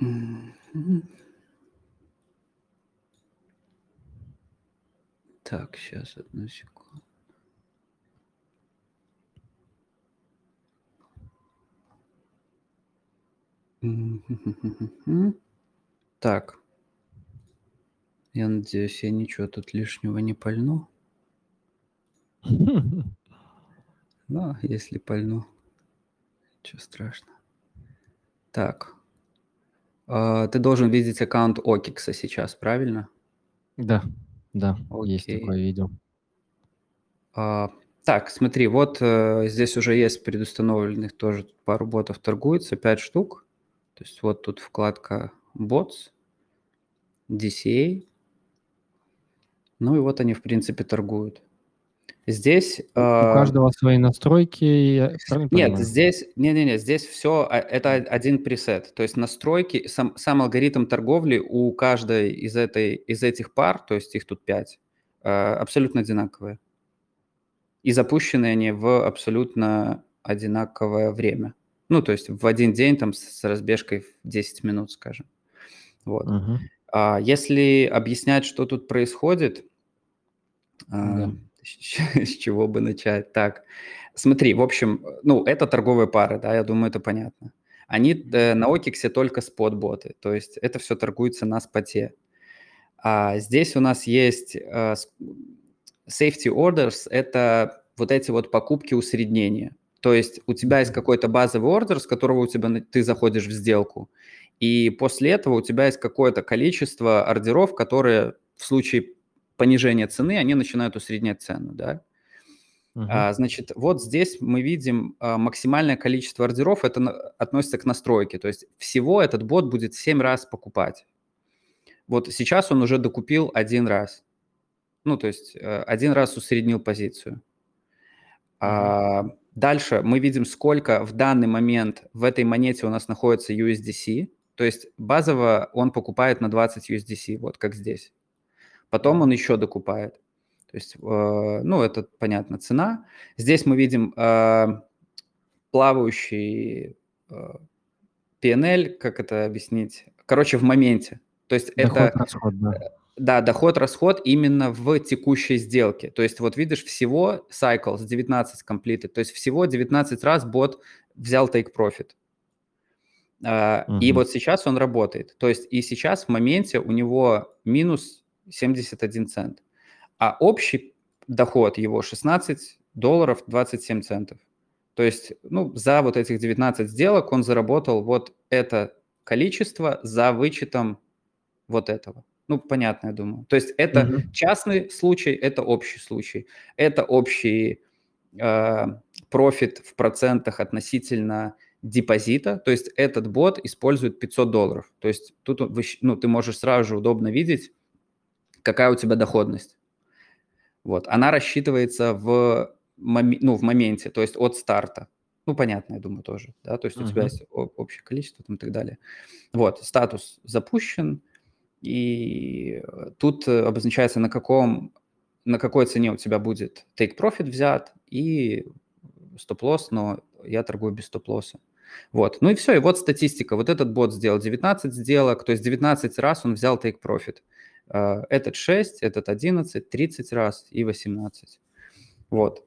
Mm-hmm. Так, сейчас, одну секунду. Так. Я надеюсь, я ничего тут лишнего не пальну. Но если пальну, ничего страшного. Так. А, ты должен видеть аккаунт Окикса сейчас, правильно? Да. Да, есть такое видео. А, так, смотри, вот э, здесь уже есть предустановленных тоже пару ботов торгуется, 5 штук. То есть вот тут вкладка Bots, DCA. Ну и вот они, в принципе, торгуют. Здесь... У э, каждого свои настройки. Нет, здесь, не, не, не, здесь все, а, это один пресет. То есть настройки, сам, сам алгоритм торговли у каждой из, этой, из этих пар, то есть их тут 5, э, абсолютно одинаковые. И запущены они в абсолютно одинаковое время. Ну, то есть в один день там с разбежкой в 10 минут, скажем. Вот. Uh-huh. А если объяснять, что тут происходит, uh-huh. С чего бы начать? Так, смотри, в общем, ну, это торговые пары, да, я думаю, это понятно. Они э, на Окиксе только спот-боты, то есть это все торгуется на споте. А здесь у нас есть э, safety orders, это вот эти вот покупки усреднения. То есть у тебя есть какой-то базовый ордер, с которого у тебя ты заходишь в сделку, и после этого у тебя есть какое-то количество ордеров, которые в случае понижения цены, они начинают усреднять цену, да. Uh-huh. А, значит, вот здесь мы видим а, максимальное количество ордеров, это на, относится к настройке, то есть всего этот бот будет 7 раз покупать. Вот сейчас он уже докупил один раз. Ну, то есть э, один раз усреднил позицию. А, дальше мы видим, сколько в данный момент в этой монете у нас находится USDC. То есть базово он покупает на 20 USDC, вот как здесь потом он еще докупает. То есть, э, ну, это, понятно, цена. Здесь мы видим э, плавающий э, PNL, как это объяснить? Короче, в моменте. То есть доход, это... Расход, да. Да, доход-расход именно в текущей сделке. То есть вот видишь, всего cycles 19 completed, то есть всего 19 раз бот взял take profit. Uh, И вот сейчас он работает. То есть и сейчас в моменте у него минус 71 цент. А общий доход его 16 долларов 27 центов. То есть, ну, за вот этих 19 сделок он заработал вот это количество за вычетом вот этого. Ну, понятно, я думаю. То есть это mm-hmm. частный случай, это общий случай. Это общий э, профит в процентах относительно депозита. То есть этот бот использует 500 долларов. То есть тут ну, ты можешь сразу же удобно видеть, какая у тебя доходность. Вот. Она рассчитывается в, мом- ну, в моменте, то есть от старта. Ну, понятно, я думаю, тоже. Да? То есть uh-huh. у тебя есть общее количество там, и так далее. Вот, статус запущен, и тут обозначается, на каком на какой цене у тебя будет take profit взят и стоп-лосс, но я торгую без стоп-лосса. Вот. Ну и все, и вот статистика. Вот этот бот сделал 19 сделок, то есть 19 раз он взял take profit. А, этот 6, этот 11, 30 раз и 18. Вот.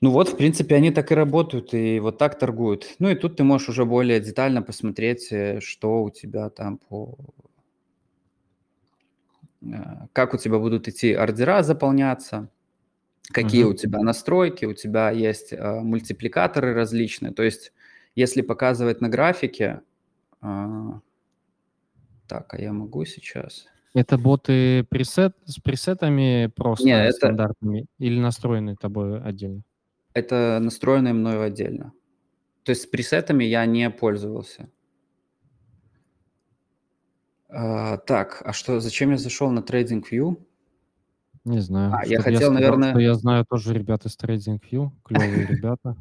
Ну вот, в принципе, они так и работают, и вот так торгуют. Ну и тут ты можешь уже более детально посмотреть, э, что у тебя там по... Э, как у тебя будут идти ордера заполняться, какие uh-huh. у тебя настройки, у тебя есть э, мультипликаторы различные. То есть, если показывать на графике... Э, так, а я могу сейчас... Это боты пресет, с пресетами просто Не, это, стандартными или настроены тобой отдельно? это настроенные мною отдельно. То есть с пресетами я не пользовался. А, так, а что, зачем я зашел на TradingView? Не знаю. А, я хотел, сказал, наверное... что я знаю тоже ребята с TradingView, клевые ребята.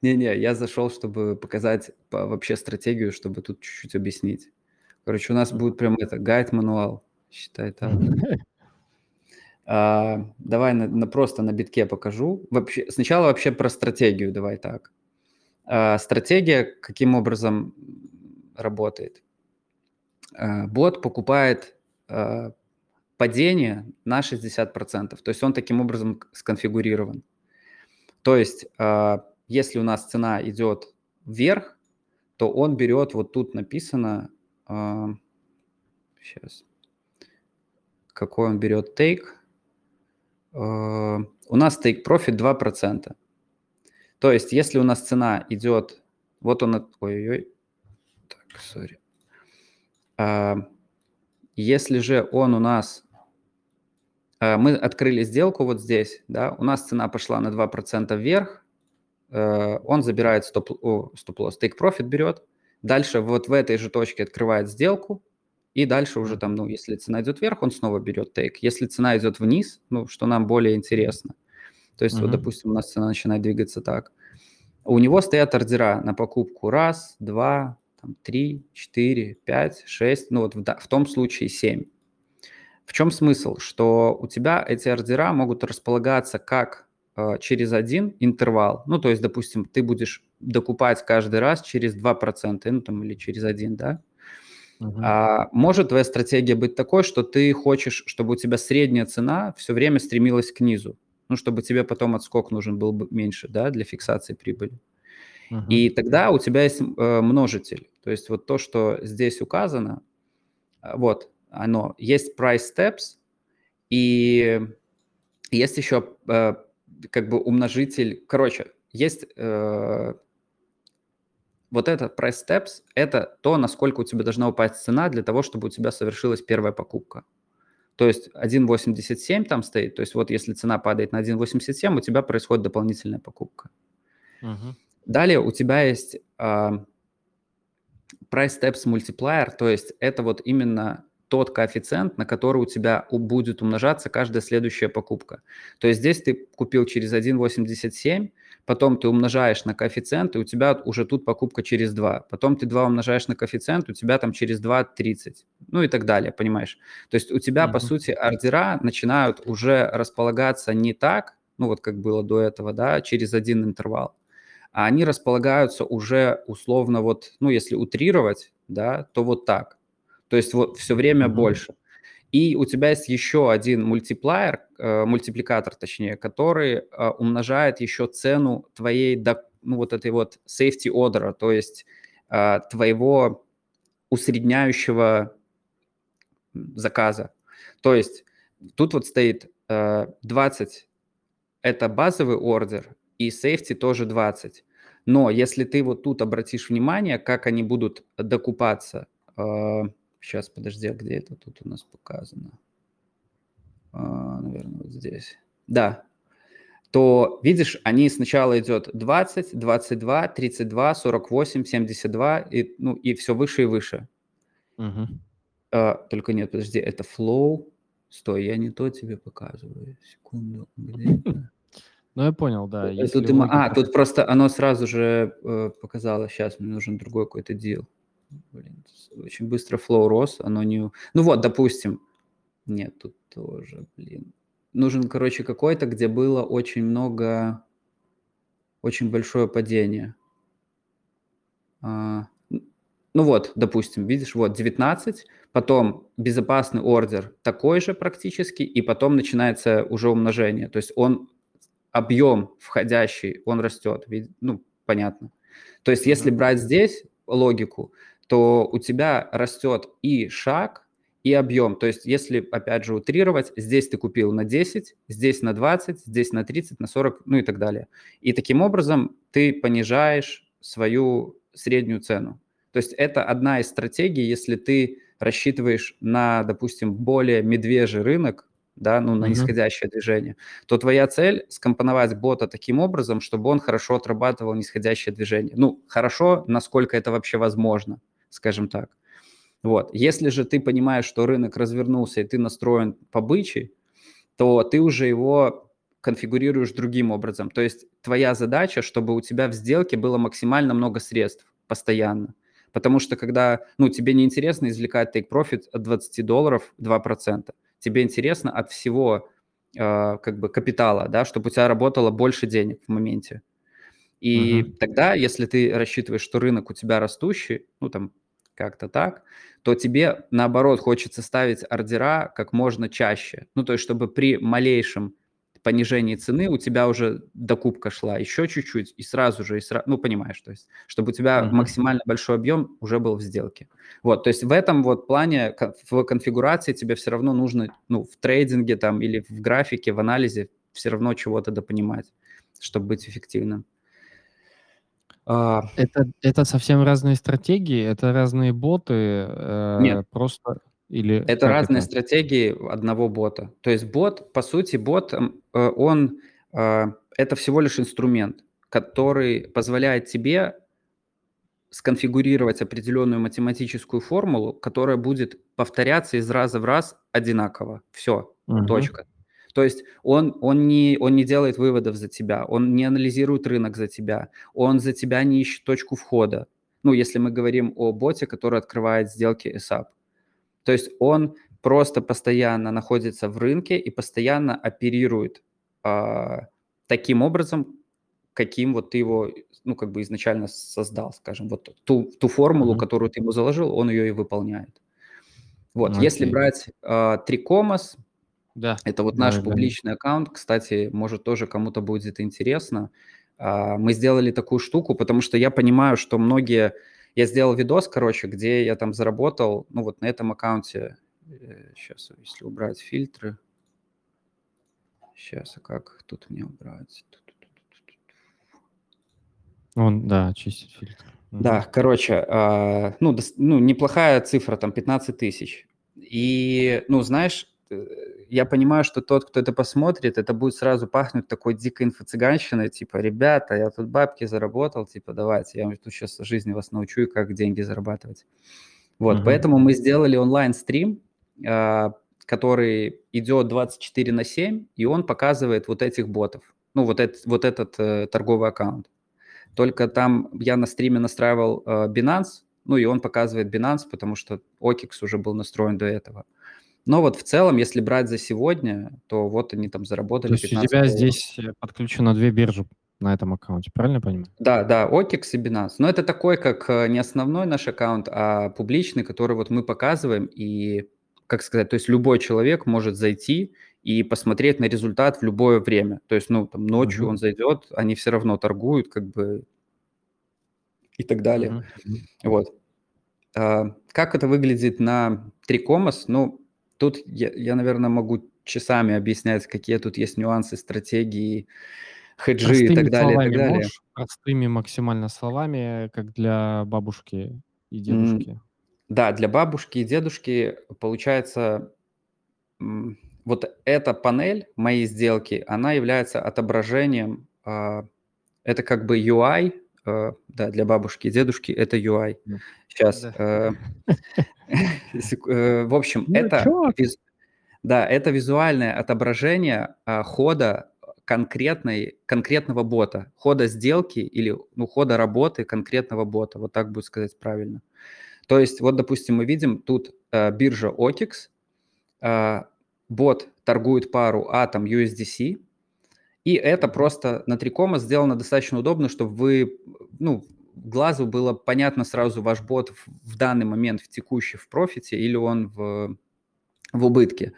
Не-не, я зашел, чтобы показать по- вообще стратегию, чтобы тут чуть-чуть объяснить. Короче, у нас будет прям это, гайд-мануал, считай так. А, давай на, на, просто на битке покажу. Вообще, сначала вообще про стратегию, давай так. А, стратегия каким образом работает? А, бот покупает а, падение на 60%, то есть он таким образом сконфигурирован. То есть, а, если у нас цена идет вверх, то он берет, вот тут написано, а, сейчас, какой он берет take, uh, у нас take profit 2%. То есть, если у нас цена идет, вот он, ой-ой-ой, так, сори. Uh, если же он у нас, uh, мы открыли сделку вот здесь, да, у нас цена пошла на 2% вверх, uh, он забирает стоп, о, стоп-лосс, take profit берет, Дальше вот в этой же точке открывает сделку, и дальше уже там, ну, если цена идет вверх, он снова берет тейк. Если цена идет вниз, ну, что нам более интересно. То есть, uh-huh. вот, допустим, у нас цена начинает двигаться так. У него стоят ордера на покупку раз, два, там, три, четыре, пять, шесть, ну, вот в, в том случае семь. В чем смысл? Что у тебя эти ордера могут располагаться как э, через один интервал, ну, то есть, допустим, ты будешь докупать каждый раз через 2%, ну там или через 1, да? Uh-huh. А, может твоя стратегия быть такой, что ты хочешь, чтобы у тебя средняя цена все время стремилась к низу, ну, чтобы тебе потом отскок нужен был бы меньше, да, для фиксации прибыли. Uh-huh. И тогда у тебя есть э, множитель. То есть вот то, что здесь указано, а, вот оно, есть price steps, и есть еще э, как бы умножитель, короче, есть э, вот этот price steps – это то, насколько у тебя должна упасть цена для того, чтобы у тебя совершилась первая покупка. То есть 1.87 там стоит, то есть вот если цена падает на 1.87, у тебя происходит дополнительная покупка. Uh-huh. Далее у тебя есть uh, price steps multiplier, то есть это вот именно тот коэффициент, на который у тебя будет умножаться каждая следующая покупка. То есть здесь ты купил через 1.87, потом ты умножаешь на коэффициент, и у тебя уже тут покупка через 2. Потом ты 2 умножаешь на коэффициент, у тебя там через 2 30. Ну и так далее, понимаешь? То есть у тебя, mm-hmm. по сути, ордера начинают уже располагаться не так, ну вот как было до этого, да, через один интервал, а они располагаются уже условно вот, ну если утрировать, да, то вот так. То есть вот все время mm-hmm. больше. И у тебя есть еще один мультиплеер, э, мультипликатор, точнее, который э, умножает еще цену твоей, ну, вот этой вот safety order, то есть а, твоего усредняющего заказа. То есть тут вот стоит а, 20 – это базовый ордер, и safety тоже 20. Но если ты вот тут обратишь внимание, как они будут докупаться, э, сейчас, подожди, а где это тут у нас показано? Э, наверное, вот здесь. Да, то, видишь, они сначала идет 20, 22, 32, 48, 72, и, ну, и все выше и выше. Угу. Э, только нет, подожди, это flow. Стой, я не то тебе показываю. Секунду. Где это? Ну, я понял, да. Э, тут. А, тут просто оно сразу же э, показало, сейчас мне нужен другой какой-то дел. Блин, очень быстро флоу рос, оно не... Ну вот, допустим, нет, тут тоже, блин. Нужен, короче, какой-то, где было очень много, очень большое падение. А, ну вот, допустим, видишь, вот 19, потом безопасный ордер такой же практически, и потом начинается уже умножение. То есть он объем входящий, он растет. Ну, понятно. То есть, если брать здесь логику, то у тебя растет и шаг, и объем. То есть, если, опять же, утрировать, здесь ты купил на 10, здесь на 20, здесь на 30, на 40, ну и так далее. И таким образом ты понижаешь свою среднюю цену. То есть это одна из стратегий, если ты рассчитываешь на, допустим, более медвежий рынок, да, ну, на нисходящее движение, то твоя цель скомпоновать бота таким образом, чтобы он хорошо отрабатывал нисходящее движение. Ну, хорошо, насколько это вообще возможно, скажем так. Вот. Если же ты понимаешь, что рынок развернулся и ты настроен по бычьи, то ты уже его конфигурируешь другим образом. То есть твоя задача, чтобы у тебя в сделке было максимально много средств постоянно. Потому что когда, ну, тебе неинтересно извлекать take profit от 20 долларов 2%, тебе интересно от всего э, как бы капитала, да, чтобы у тебя работало больше денег в моменте. И uh-huh. тогда, если ты рассчитываешь, что рынок у тебя растущий, ну там как-то так, то тебе наоборот хочется ставить ордера как можно чаще. Ну то есть, чтобы при малейшем понижении цены у тебя уже докупка шла еще чуть-чуть, и сразу же, и сразу, ну, понимаешь, то есть, чтобы у тебя uh-huh. максимально большой объем уже был в сделке. Вот, то есть в этом вот плане, в конфигурации тебе все равно нужно, ну, в трейдинге там или в графике, в анализе все равно чего-то допонимать, чтобы быть эффективным. А, это, это совсем разные стратегии, это разные боты. Э, Нет. Просто или это разные это? стратегии одного бота. То есть бот, по сути, бот, э, он э, это всего лишь инструмент, который позволяет тебе сконфигурировать определенную математическую формулу, которая будет повторяться из раза в раз одинаково. Все, угу. точка. То есть он, он, не, он не делает выводов за тебя, он не анализирует рынок за тебя, он за тебя не ищет точку входа. Ну, если мы говорим о боте, который открывает сделки SAP. То есть он просто постоянно находится в рынке и постоянно оперирует а, таким образом, каким вот ты его, ну, как бы изначально создал, скажем, вот ту, ту формулу, mm-hmm. которую ты ему заложил, он ее и выполняет. Вот, okay. если брать а, Трикомас, да. это вот наш да, публичный да. аккаунт, кстати, может тоже кому-то будет интересно. А, мы сделали такую штуку, потому что я понимаю, что многие я сделал видос, короче, где я там заработал, ну вот на этом аккаунте, сейчас, э, если убрать фильтры, сейчас, а как тут мне убрать? Он, да, чистить фильтр. Да, короче, э, ну, ну, неплохая цифра, там, 15 тысяч. И, ну, знаешь, я понимаю, что тот, кто это посмотрит, это будет сразу пахнуть такой дикой инфо-цыганщиной, типа, ребята, я тут бабки заработал, типа, давайте, я тут сейчас жизни вас научу, как деньги зарабатывать. Вот, mm-hmm. поэтому мы сделали онлайн-стрим, э, который идет 24 на 7, и он показывает вот этих ботов, ну, вот, это, вот этот э, торговый аккаунт. Только там я на стриме настраивал э, Binance, ну, и он показывает Binance, потому что OKX уже был настроен до этого. Но вот в целом, если брать за сегодня, то вот они там заработали То есть у тебя долларов. здесь э, подключено две биржи на этом аккаунте, правильно я понимаю? Да, да, OKX и Binance. Но это такой, как э, не основной наш аккаунт, а публичный, который вот мы показываем, и, как сказать, то есть любой человек может зайти и посмотреть на результат в любое время. То есть, ну, там, ночью угу. он зайдет, они все равно торгуют, как бы и так далее. Uh-huh. Вот. А, как это выглядит на Tricomos? Ну, тут я, я, наверное, могу часами объяснять, какие тут есть нюансы, стратегии, хеджи простыми и так далее. Словами и так далее. Можешь, простыми максимально словами, как для бабушки и дедушки. Mm, да, для бабушки и дедушки получается вот эта панель моей сделки, она является отображением, э, это как бы UI, э, да, для бабушки и дедушки это UI. Сейчас. Да. Э, э, в общем, ну, это, да, это визуальное отображение э, хода конкретной, конкретного бота, хода сделки или ну, хода работы конкретного бота, вот так будет сказать правильно. То есть, вот, допустим, мы видим тут э, биржа OKEX, э, бот торгует пару Atom USDC, и это просто на Трикома сделано достаточно удобно, чтобы вы, ну, глазу было понятно сразу ваш бот в, данный момент в текущий в профите или он в, в убытке.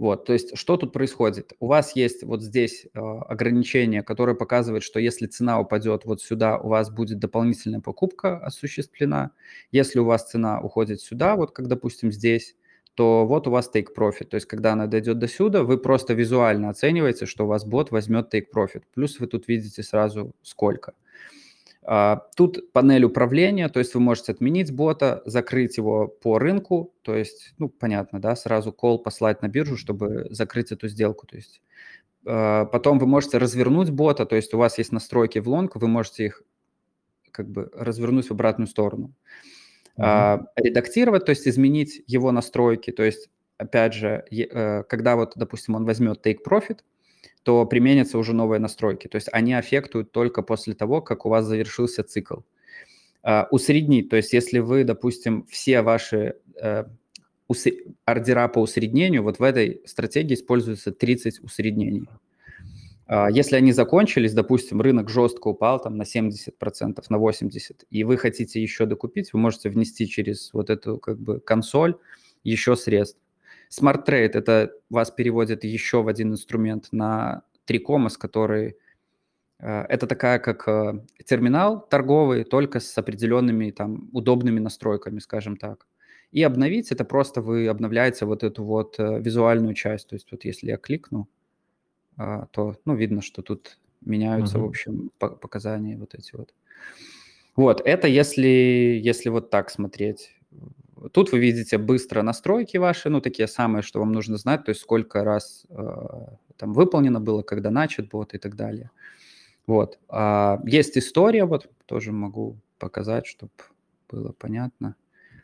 Вот, то есть что тут происходит? У вас есть вот здесь э, ограничение, которое показывает, что если цена упадет вот сюда, у вас будет дополнительная покупка осуществлена. Если у вас цена уходит сюда, вот как, допустим, здесь, то вот у вас take profit. То есть, когда она дойдет до сюда, вы просто визуально оцениваете, что у вас бот возьмет take profit. Плюс вы тут видите сразу сколько. А, тут панель управления, то есть вы можете отменить бота, закрыть его по рынку, то есть, ну, понятно, да, сразу call послать на биржу, чтобы закрыть эту сделку, то есть. А, потом вы можете развернуть бота, то есть у вас есть настройки в лонг, вы можете их как бы развернуть в обратную сторону. Mm-hmm. редактировать, то есть изменить его настройки. То есть, опять же, э, когда вот, допустим, он возьмет take profit, то применятся уже новые настройки. То есть они аффектуют только после того, как у вас завершился цикл. Uh, усреднить, то есть если вы, допустим, все ваши uh, ордера по усреднению, вот в этой стратегии используется 30 усреднений. А, если они закончились, допустим, рынок жестко упал там на 70%, на 80%, и вы хотите еще докупить, вы можете внести через вот эту как бы консоль еще средств. Smart Trade – это вас переводит еще в один инструмент на Tricomos, который а, это такая как а, терминал торговый, только с определенными там удобными настройками, скажем так. И обновить – это просто вы обновляете вот эту вот э, визуальную часть. То есть вот если я кликну, то, ну, видно, что тут меняются, угу. в общем, показания вот эти вот. Вот, это если, если вот так смотреть. Тут вы видите быстро настройки ваши, ну, такие самые, что вам нужно знать, то есть сколько раз э, там выполнено было, когда начат бот и так далее. Вот. А, есть история, вот тоже могу показать, чтобы было понятно.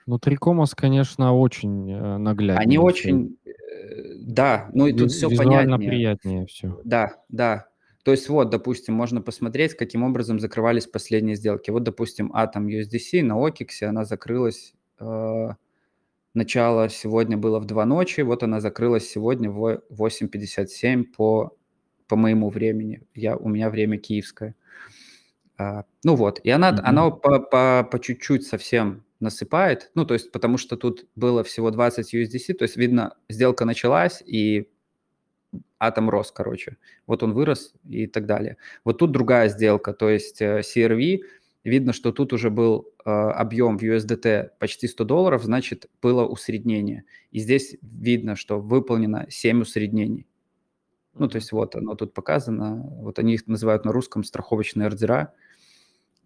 Ну, Трикомос, конечно, очень э, наглядно. Они очень, э, да, ну и тут все понятнее. приятнее все. Да, да. То есть вот, допустим, можно посмотреть, каким образом закрывались последние сделки. Вот, допустим, Atom USDC на OKEX, она закрылась, э, начало сегодня было в 2 ночи, вот она закрылась сегодня в 8.57 по, по моему времени. Я, у меня время киевское. А, ну вот, и она, mm-hmm. она по, по, по чуть-чуть совсем насыпает, ну, то есть потому что тут было всего 20 USDC, то есть видно, сделка началась, и атом рос, короче. Вот он вырос и так далее. Вот тут другая сделка, то есть э, CRV, видно, что тут уже был э, объем в USDT почти 100 долларов, значит, было усреднение. И здесь видно, что выполнено 7 усреднений. Ну, то есть вот оно тут показано, вот они их называют на русском страховочные ордера.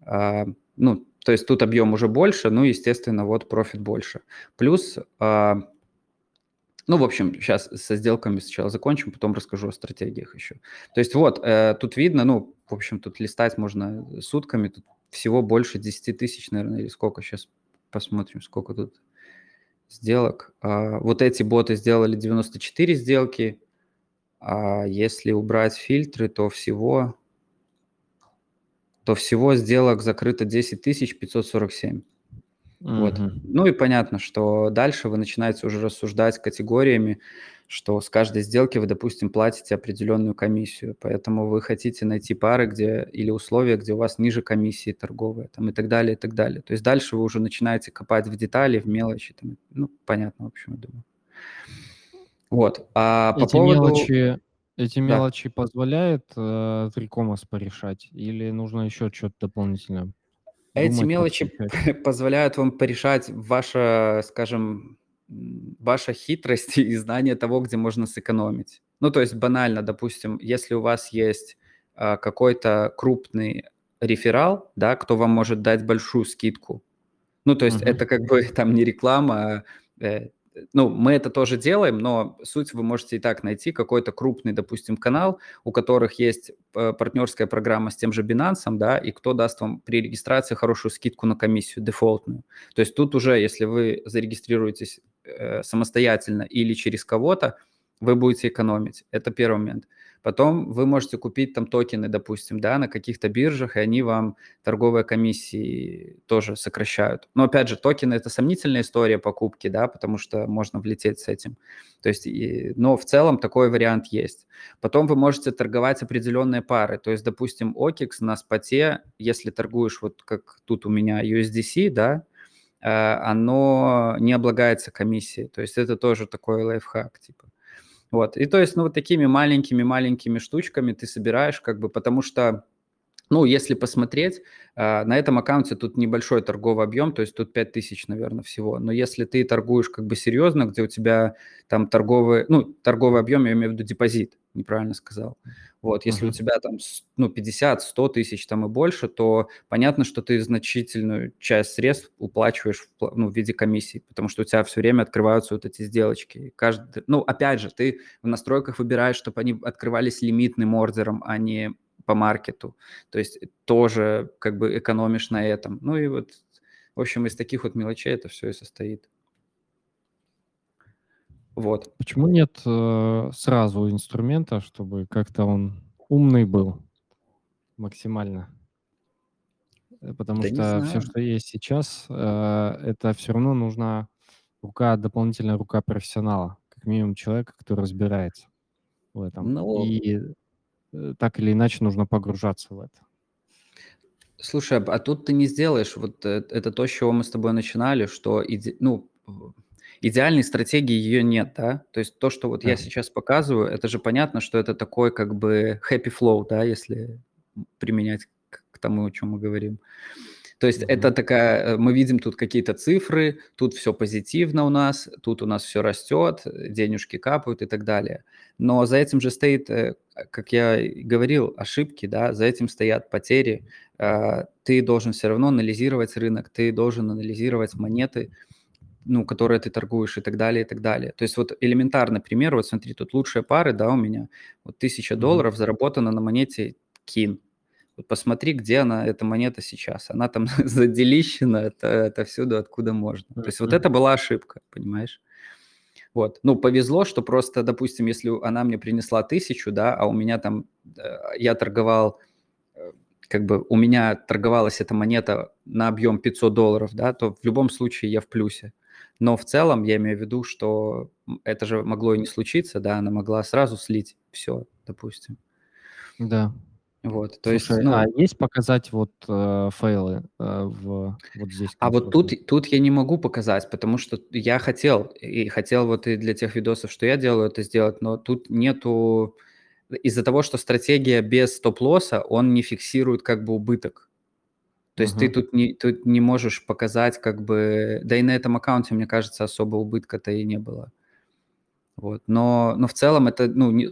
А, ну, то есть тут объем уже больше, ну, естественно, вот профит больше. Плюс, а, ну, в общем, сейчас со сделками сначала закончим, потом расскажу о стратегиях еще. То есть вот, э, тут видно, ну, в общем, тут листать можно сутками, тут всего больше 10 тысяч, наверное, или сколько, сейчас посмотрим, сколько тут сделок. А, вот эти боты сделали 94 сделки, а если убрать фильтры, то всего то всего сделок закрыто 10 547. Mm-hmm. Вот. Ну и понятно, что дальше вы начинаете уже рассуждать категориями, что с каждой сделки вы, допустим, платите определенную комиссию, поэтому вы хотите найти пары, где или условия, где у вас ниже комиссии торговые, там и так далее, и так далее. То есть дальше вы уже начинаете копать в детали, в мелочи, там, ну понятно, в общем, я думаю. Вот. А Эти по поводу... мелочи эти Да. мелочи позволяет, э, Трикомос порешать или нужно еще что-то дополнительное? Эти думать, мелочи подключать. позволяют вам порешать ваша, скажем, ваша хитрость и знание того, где можно сэкономить. Ну, то есть банально, допустим, если у вас есть а, какой-то крупный реферал, да, кто вам может дать большую скидку. Ну, то есть Мгм. это как бы там не реклама, а, э, ну, мы это тоже делаем, но суть вы можете и так найти какой-то крупный, допустим, канал, у которых есть э, партнерская программа с тем же Binance, да, и кто даст вам при регистрации хорошую скидку на комиссию дефолтную. То есть тут уже, если вы зарегистрируетесь э, самостоятельно или через кого-то, вы будете экономить. Это первый момент. Потом вы можете купить там токены, допустим, да, на каких-то биржах, и они вам торговые комиссии тоже сокращают. Но опять же, токены – это сомнительная история покупки, да, потому что можно влететь с этим. То есть, и, но в целом такой вариант есть. Потом вы можете торговать определенные пары. То есть, допустим, OKEX на споте, если торгуешь вот как тут у меня USDC, да, э, оно не облагается комиссией. То есть это тоже такой лайфхак, типа. Вот. И то есть, ну, вот такими маленькими-маленькими штучками ты собираешь, как бы, потому что, ну, если посмотреть, э, на этом аккаунте тут небольшой торговый объем, то есть тут 5000, наверное, всего. Но если ты торгуешь как бы серьезно, где у тебя там торговый, ну, торговый объем, я имею в виду депозит, неправильно сказал. Вот, если uh-huh. у тебя там, ну, 50, 100 тысяч там и больше, то понятно, что ты значительную часть средств уплачиваешь в, ну, в виде комиссий, потому что у тебя все время открываются вот эти сделочки. Каждый, ну, опять же, ты в настройках выбираешь, чтобы они открывались лимитным ордером, а не по маркету. То есть тоже как бы экономишь на этом. Ну и вот, в общем, из таких вот мелочей это все и состоит. Вот. Почему нет э, сразу инструмента, чтобы как-то он умный был максимально? Э, потому Да что все, что есть сейчас, э, это все равно нужна рука, дополнительная рука профессионала, как минимум человека, который разбирается в этом. Ну, И э, так или иначе нужно погружаться в это. Слушай, а тут ты не сделаешь, вот э, это то, с чего мы с тобой начинали, что, иде... ну, идеальной стратегии ее нет, да? То есть то, что вот Да. я сейчас показываю, это же понятно, что это такой как бы happy flow, да, если применять к, к тому, о чем мы говорим. То есть Мгм. это такая, э, мы видим тут какие-то цифры, тут все позитивно у нас, тут у нас все растет, денежки капают и так далее. Но за этим же стоит, э, как я говорил, ошибки, да, за этим стоят потери. А, Ты должен все равно анализировать рынок, ты должен анализировать монеты, ну, которые ты торгуешь и так далее, и так далее. То есть вот элементарный пример, вот смотри, тут лучшие пары, да, у меня, вот тысяча долларов заработано на монете Кин. Вот посмотри, где она, эта монета сейчас. Она там заделищена, это, это всюду, откуда можно. То есть вот это была ошибка, понимаешь? Вот. Ну, повезло, что просто, допустим, если она мне принесла тысячу, да, а у меня там, я торговал, э, как бы у меня торговалась эта монета на объем 500 долларов, да, то в любом случае я в плюсе. Но в целом я имею в виду, что это же могло и не случиться, да, она могла сразу слить все, допустим. Да. Вот, то есть, Слушай, а ну, есть показать вот э, фейлы э, в вот здесь а вот тут, тут я не могу показать, потому что я хотел, и хотел вот и для тех видосов, что я делаю, это сделать, но тут нету, из-за того, что стратегия без стоп-лосса, он не фиксирует как бы убыток. То есть ты Мгм. тут не, тут не можешь показать как бы, да и на этом аккаунте, мне кажется, особо убытка-то и не было. Вот, но, но в целом это, ну, не-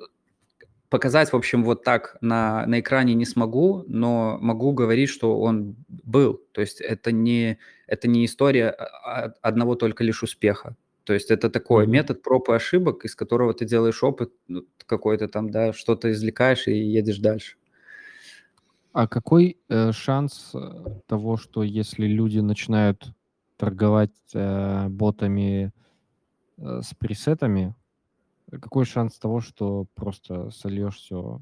показать, в общем, вот так на, на экране не смогу, но могу говорить, что он был. То есть это не, это не история а- а- одного только лишь успеха. То есть это такой Мгм. метод проб и ошибок, из которого ты делаешь опыт ну, какой-то там, да, что-то извлекаешь и едешь дальше. А какой э, шанс э, того, что если люди начинают торговать э, ботами э, с пресетами, какой шанс того, что просто сольешь все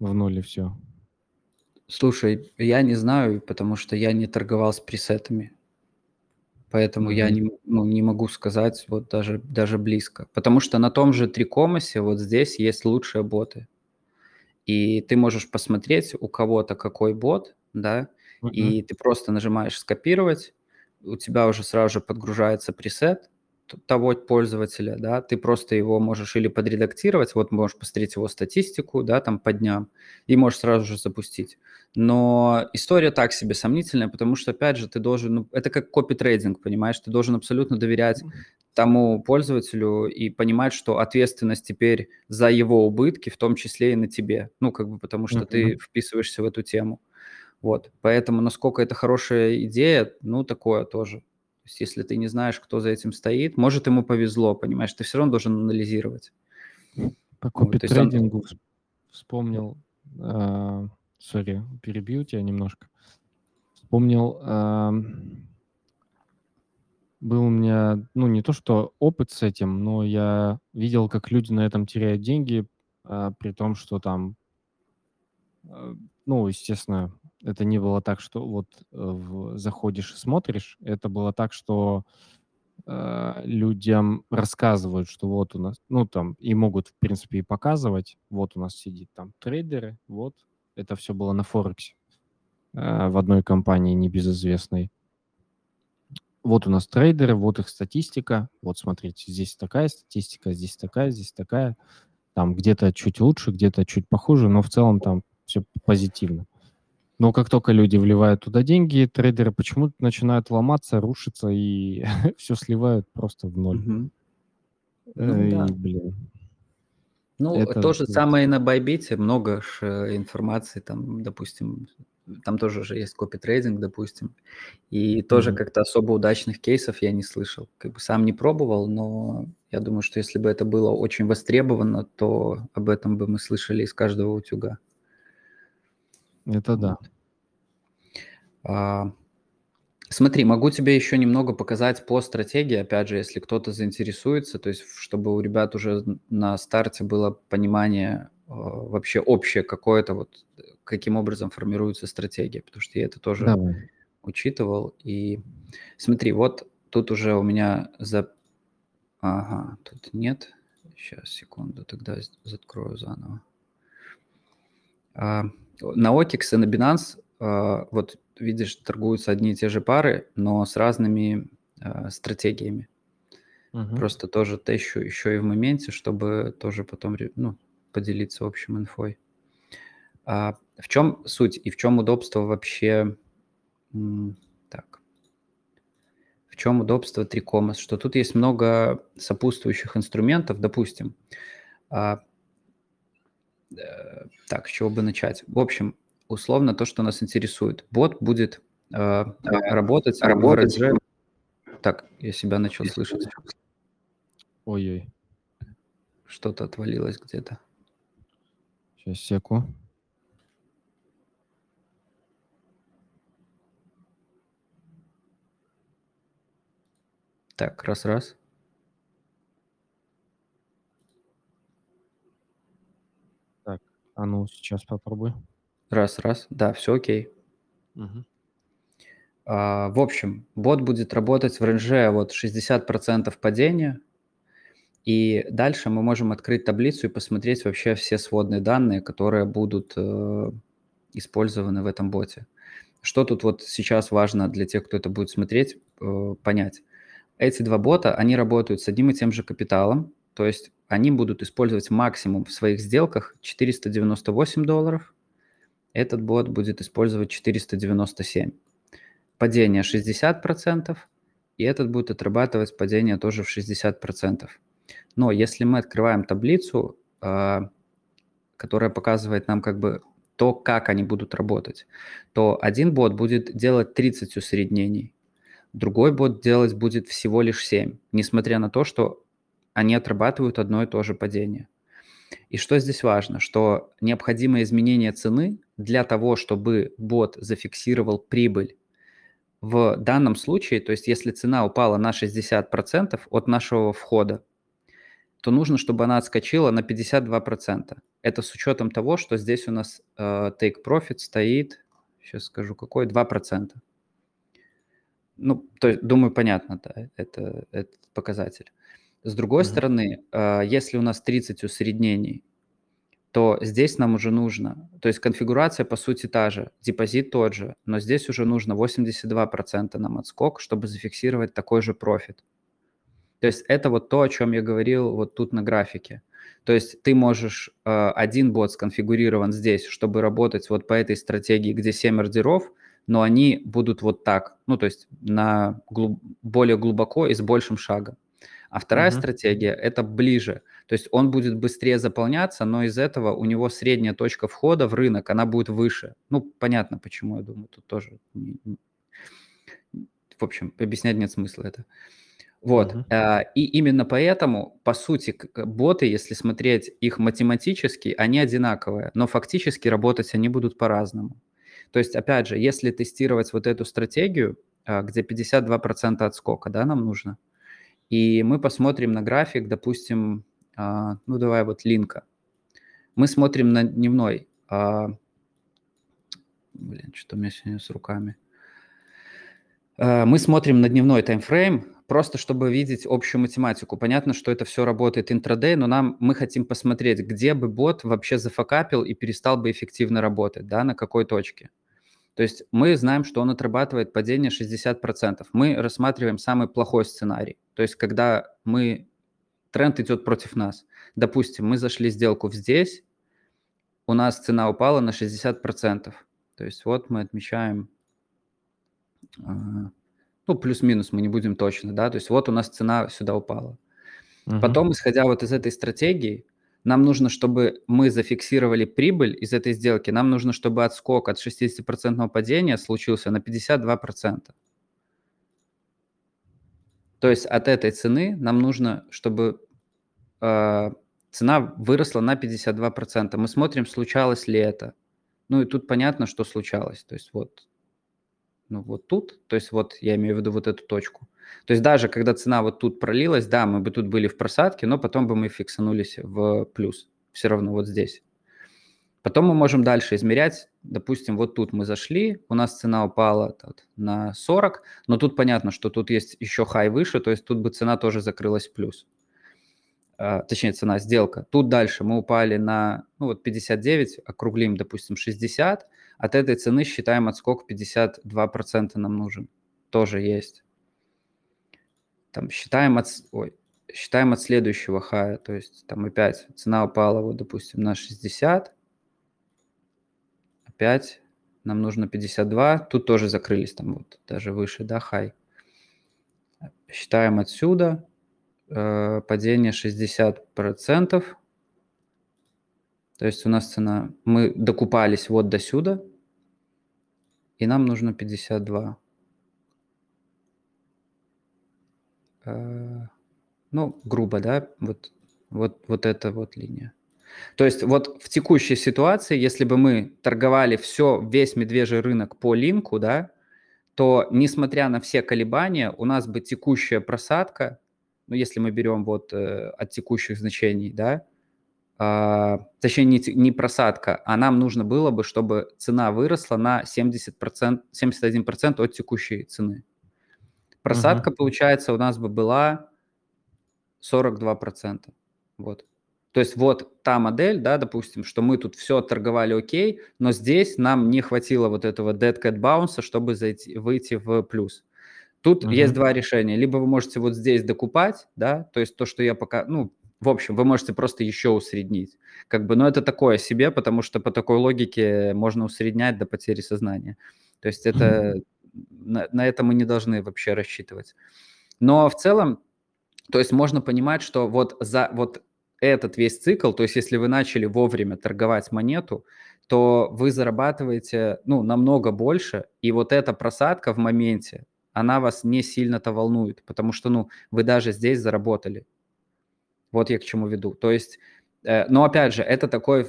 в ноль и все? Слушай, я не знаю, потому что я не торговал с пресетами. Поэтому я Мгм. не, ну, не могу сказать вот даже, даже близко. Потому что на том же Трикомасе вот здесь есть лучшие боты. И ты можешь посмотреть у кого-то какой бот, да, Мгм. и ты просто нажимаешь скопировать, у тебя уже сразу же подгружается пресет, того пользователя, да, ты просто его можешь или подредактировать, вот можешь посмотреть его статистику, да, там по дням, и можешь сразу же запустить. Но история так себе сомнительная, потому что, опять же, ты должен, ну, это как копи-трейдинг, понимаешь, ты должен абсолютно доверять тому пользователю и понимать, что ответственность теперь за его убытки, в том числе и на тебе, ну, как бы потому что mm-hmm. ты вписываешься в эту тему. Вот, поэтому насколько это хорошая идея, ну, такое тоже есть если ты не знаешь, кто за этим стоит, может, ему повезло, понимаешь, ты все равно должен анализировать. По копи-трейдингу вот, он... вспомнил, сори, uh, перебью тебя немножко. Вспомнил, uh, был у меня, ну, не то что опыт с этим, но я видел, как люди на этом теряют деньги, uh, при том, что там, ну, естественно, это не было так, что вот э, в, заходишь и смотришь. Это было так, что э, людям рассказывают, что вот у нас, ну там, и могут, в принципе, и показывать. Вот у нас сидит там трейдеры, вот. Это все было на Форексе э, в одной компании небезызвестной. Вот у нас трейдеры, вот их статистика. Вот смотрите, здесь такая статистика, здесь такая, здесь такая. Там где-то чуть лучше, где-то чуть похуже, но в целом там все позитивно. Но как только люди вливают туда деньги, трейдеры почему-то начинают ломаться, рушиться и все сливают просто в ноль. Угу. Ну, и, да. блин. Ну, это то же самое и на Байбите, много ж э, информации, там, допустим, там тоже же есть копи-трейдинг, допустим, и тоже mm-hmm. как-то особо удачных кейсов я не слышал. Как бы сам не пробовал, но я думаю, что если бы это было очень востребовано, то об этом бы мы слышали из каждого утюга. Это да. А, смотри, могу тебе еще немного показать по стратегии, опять же, если кто-то заинтересуется, то есть чтобы у ребят уже на старте было понимание а, вообще общее какое-то, вот каким образом формируется стратегия, потому что я это тоже Давай. учитывал. И смотри, вот тут уже у меня за... Ага, тут нет. Сейчас, секунду, тогда закрою заново. А, на OKX и на Binance, а, вот видишь, торгуются одни и те же пары, но с разными а, стратегиями. Угу. Просто тоже тещу еще и в моменте, чтобы тоже потом ну, поделиться общим инфой. А в чем суть и в чем удобство вообще? Так. В чем удобство Трикомас? Что тут есть много сопутствующих инструментов, допустим. Э, так, с чего бы начать? В общем, условно то, что нас интересует. Бот будет э, работать, работать. В Так, я себя начал слышать. Ой-ой. Что-то отвалилось где-то. Сейчас, секу. Так, раз-раз. А ну, сейчас попробуй. Раз, раз. Да, все окей. Угу. А, в общем, бот будет работать в рейнже вот 60% падения. И дальше мы можем открыть таблицу и посмотреть вообще все сводные данные, которые будут э, использованы в этом боте. Что тут вот сейчас важно для тех, кто это будет смотреть, э, понять. Эти два бота, они работают с одним и тем же капиталом, то есть они будут использовать максимум в своих сделках 498 долларов. Этот бот будет использовать 497. Падение 60%, и этот будет отрабатывать падение тоже в 60%. Но если мы открываем таблицу, а, которая показывает нам как бы то, как они будут работать, то один бот будет делать 30 усреднений, другой бот делать будет всего лишь 7, несмотря на то, что они отрабатывают одно и то же падение. И что здесь важно? Что необходимое изменение цены для того, чтобы бот зафиксировал прибыль в данном случае, то есть если цена упала на 60% от нашего входа, то нужно, чтобы она отскочила на 52%. Это с учетом того, что здесь у нас э, take profit стоит, сейчас скажу какой, 2%. Ну, то есть, думаю, понятно, да, это, этот показатель. С другой mm-hmm. стороны, а, если у нас 30 усреднений, то здесь нам уже нужно, то есть конфигурация по сути та же, депозит тот же, но здесь уже нужно 82% нам отскок, чтобы зафиксировать такой же профит. То есть это вот то, о чем я говорил вот тут на графике. То есть ты можешь э, один бот сконфигурирован здесь, чтобы работать вот по этой стратегии, где 7 ордеров, но они будут вот так, ну то есть на глуб, более глубоко и с большим шагом. А вторая uh-huh. стратегия это ближе, то есть он будет быстрее заполняться, но из этого у него средняя точка входа в рынок, она будет выше. Ну понятно, почему, я думаю, тут тоже, в общем, объяснять нет смысла это. Вот. Uh-huh. И именно поэтому, по сути, боты, если смотреть их математически, они одинаковые, но фактически работать они будут по-разному. То есть, опять же, если тестировать вот эту стратегию, а, где 52% отскока, да, нам нужно, и мы посмотрим на график, допустим, а, ну давай вот линка. Мы смотрим на дневной. Блин, что у меня сегодня с руками. Мы смотрим на дневной таймфрейм, просто чтобы видеть общую математику. Понятно, что это все работает интрадей, но нам мы хотим посмотреть, где бы бот вообще зафакапил и перестал бы эффективно работать, да, на какой точке. То есть мы знаем, что он отрабатывает падение 60%. Мы рассматриваем самый плохой сценарий. То есть когда мы тренд идет против нас. Допустим, мы зашли сделку здесь, у нас цена упала на 60%. То есть вот мы отмечаем а, ну, плюс-минус, мы не будем точно, да, то есть вот у нас цена сюда упала. Угу. Потом, исходя вот из этой стратегии, нам нужно, чтобы мы зафиксировали прибыль из этой сделки, нам нужно, чтобы отскок от 60% падения случился на 52%. То есть от этой цены нам нужно, чтобы э, цена выросла на 52%. Мы смотрим, случалось ли это. Ну и тут понятно, что случалось. То есть вот ну, вот тут, то есть вот я имею в виду вот эту точку. То есть даже когда цена вот тут пролилась, да, мы бы тут были в просадке, но потом бы мы фиксанулись в плюс, все равно вот здесь. Потом мы можем дальше измерять, допустим, вот тут мы зашли, у нас цена упала тут, на 40, но тут понятно, что тут есть еще хай выше, то есть тут бы цена тоже закрылась плюс. А, точнее, цена, сделка. Тут дальше мы упали на, ну вот 59, округлим, допустим, 60, от этой цены считаем отскок 52% нам нужен. Тоже есть. Там считаем от, ой, считаем от следующего хая. То есть там опять цена упала, вот, допустим, на 60. Опять нам нужно 52. Тут тоже закрылись там вот даже выше, да, хай. Считаем отсюда. Э, падение 60%. То есть у нас цена, мы докупались вот до сюда, и нам нужно 52. Э, ну, грубо, да, вот, вот, вот эта вот линия. То есть вот в текущей ситуации, если бы мы торговали все, весь медвежий рынок по линку, да, то несмотря на все колебания, у нас бы текущая просадка, ну, если мы берем вот э, от текущих значений, да, а, точнее не, не просадка, а нам нужно было бы, чтобы цена выросла на 70%, 71% от текущей цены. Просадка, uh-huh. получается, у нас бы была 42%. Вот. То есть вот та модель, да, допустим, что мы тут все торговали окей, но здесь нам не хватило вот этого dead cat bounce, чтобы зайти, выйти в плюс. Тут uh-huh. есть два решения. Либо вы можете вот здесь докупать, да, то есть то, что я пока, ну, в общем, вы можете просто еще усреднить. Как бы, но это такое себе, потому что по такой логике можно усреднять до потери сознания. То есть это на, на это мы не должны вообще рассчитывать. Но в целом, то есть можно понимать, что вот за вот этот весь цикл, то есть если вы начали вовремя торговать монету, то вы зарабатываете ну, намного больше, и вот эта просадка в моменте, она вас не сильно-то волнует, потому что ну, вы даже здесь заработали. Вот я к чему веду. То есть, э, но опять же, это такой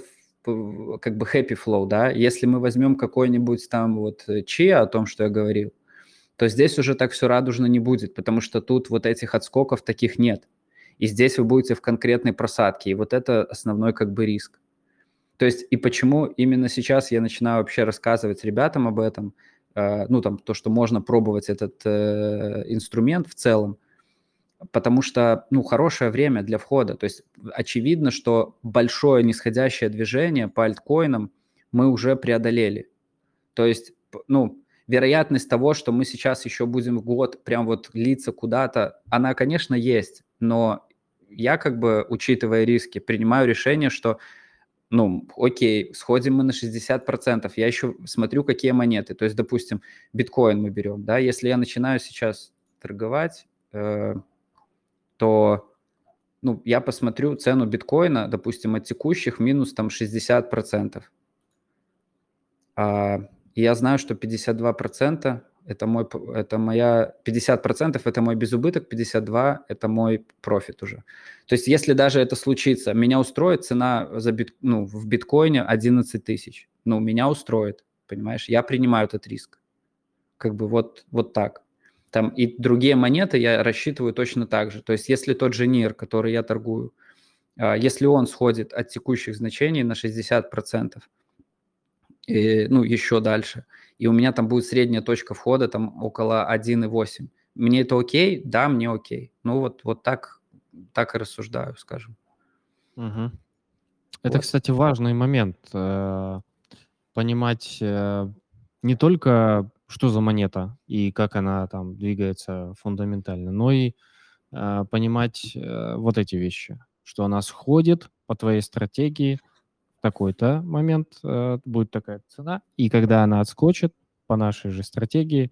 как бы happy flow, да. Если мы возьмем какой-нибудь там вот чия о том, что я говорил, то здесь уже так все радужно не будет, потому что тут вот этих отскоков таких нет. И здесь вы будете в конкретной просадке, и вот это основной как бы риск. То есть и почему именно сейчас я начинаю вообще рассказывать ребятам об этом, э, ну там то, что можно пробовать этот э, инструмент в целом, потому что, ну, хорошее время для входа. То есть очевидно, что большое нисходящее движение по альткоинам мы уже преодолели. То есть, ну, вероятность того, что мы сейчас еще будем год прям вот литься куда-то, она, конечно, есть, но я как бы, учитывая риски, принимаю решение, что ну, окей, сходим мы на 60%, я еще смотрю, какие монеты. То есть, допустим, биткоин мы берем, да, если я начинаю сейчас торговать, э, то, ну, я посмотрю цену биткоина, допустим, от текущих минус там 60%. А, я знаю, что 52% это мой, это моя, 50% это мой безубыток, 52% это мой профит уже. То есть если даже это случится, меня устроит цена за бит, ну, в биткоине 11 тысяч. Ну, меня устроит, понимаешь? Я принимаю этот риск. Как бы вот, вот так. Там и другие монеты я рассчитываю точно так же. То есть если тот же НИР, который я торгую, а, если он сходит от текущих значений на 60%, и, ну, еще дальше – и у меня там будет средняя точка входа там около 1,8. Мне это окей? Да, мне окей. Ну вот, вот так, так и рассуждаю, скажем. Угу. Это, вот. кстати, важный момент. Э, понимать э, не только, что за монета и как она там двигается фундаментально, но и э, понимать вот эти вещи, что она сходит по твоей стратегии, такой-то момент э, будет такая цена, и когда она отскочит по нашей же стратегии,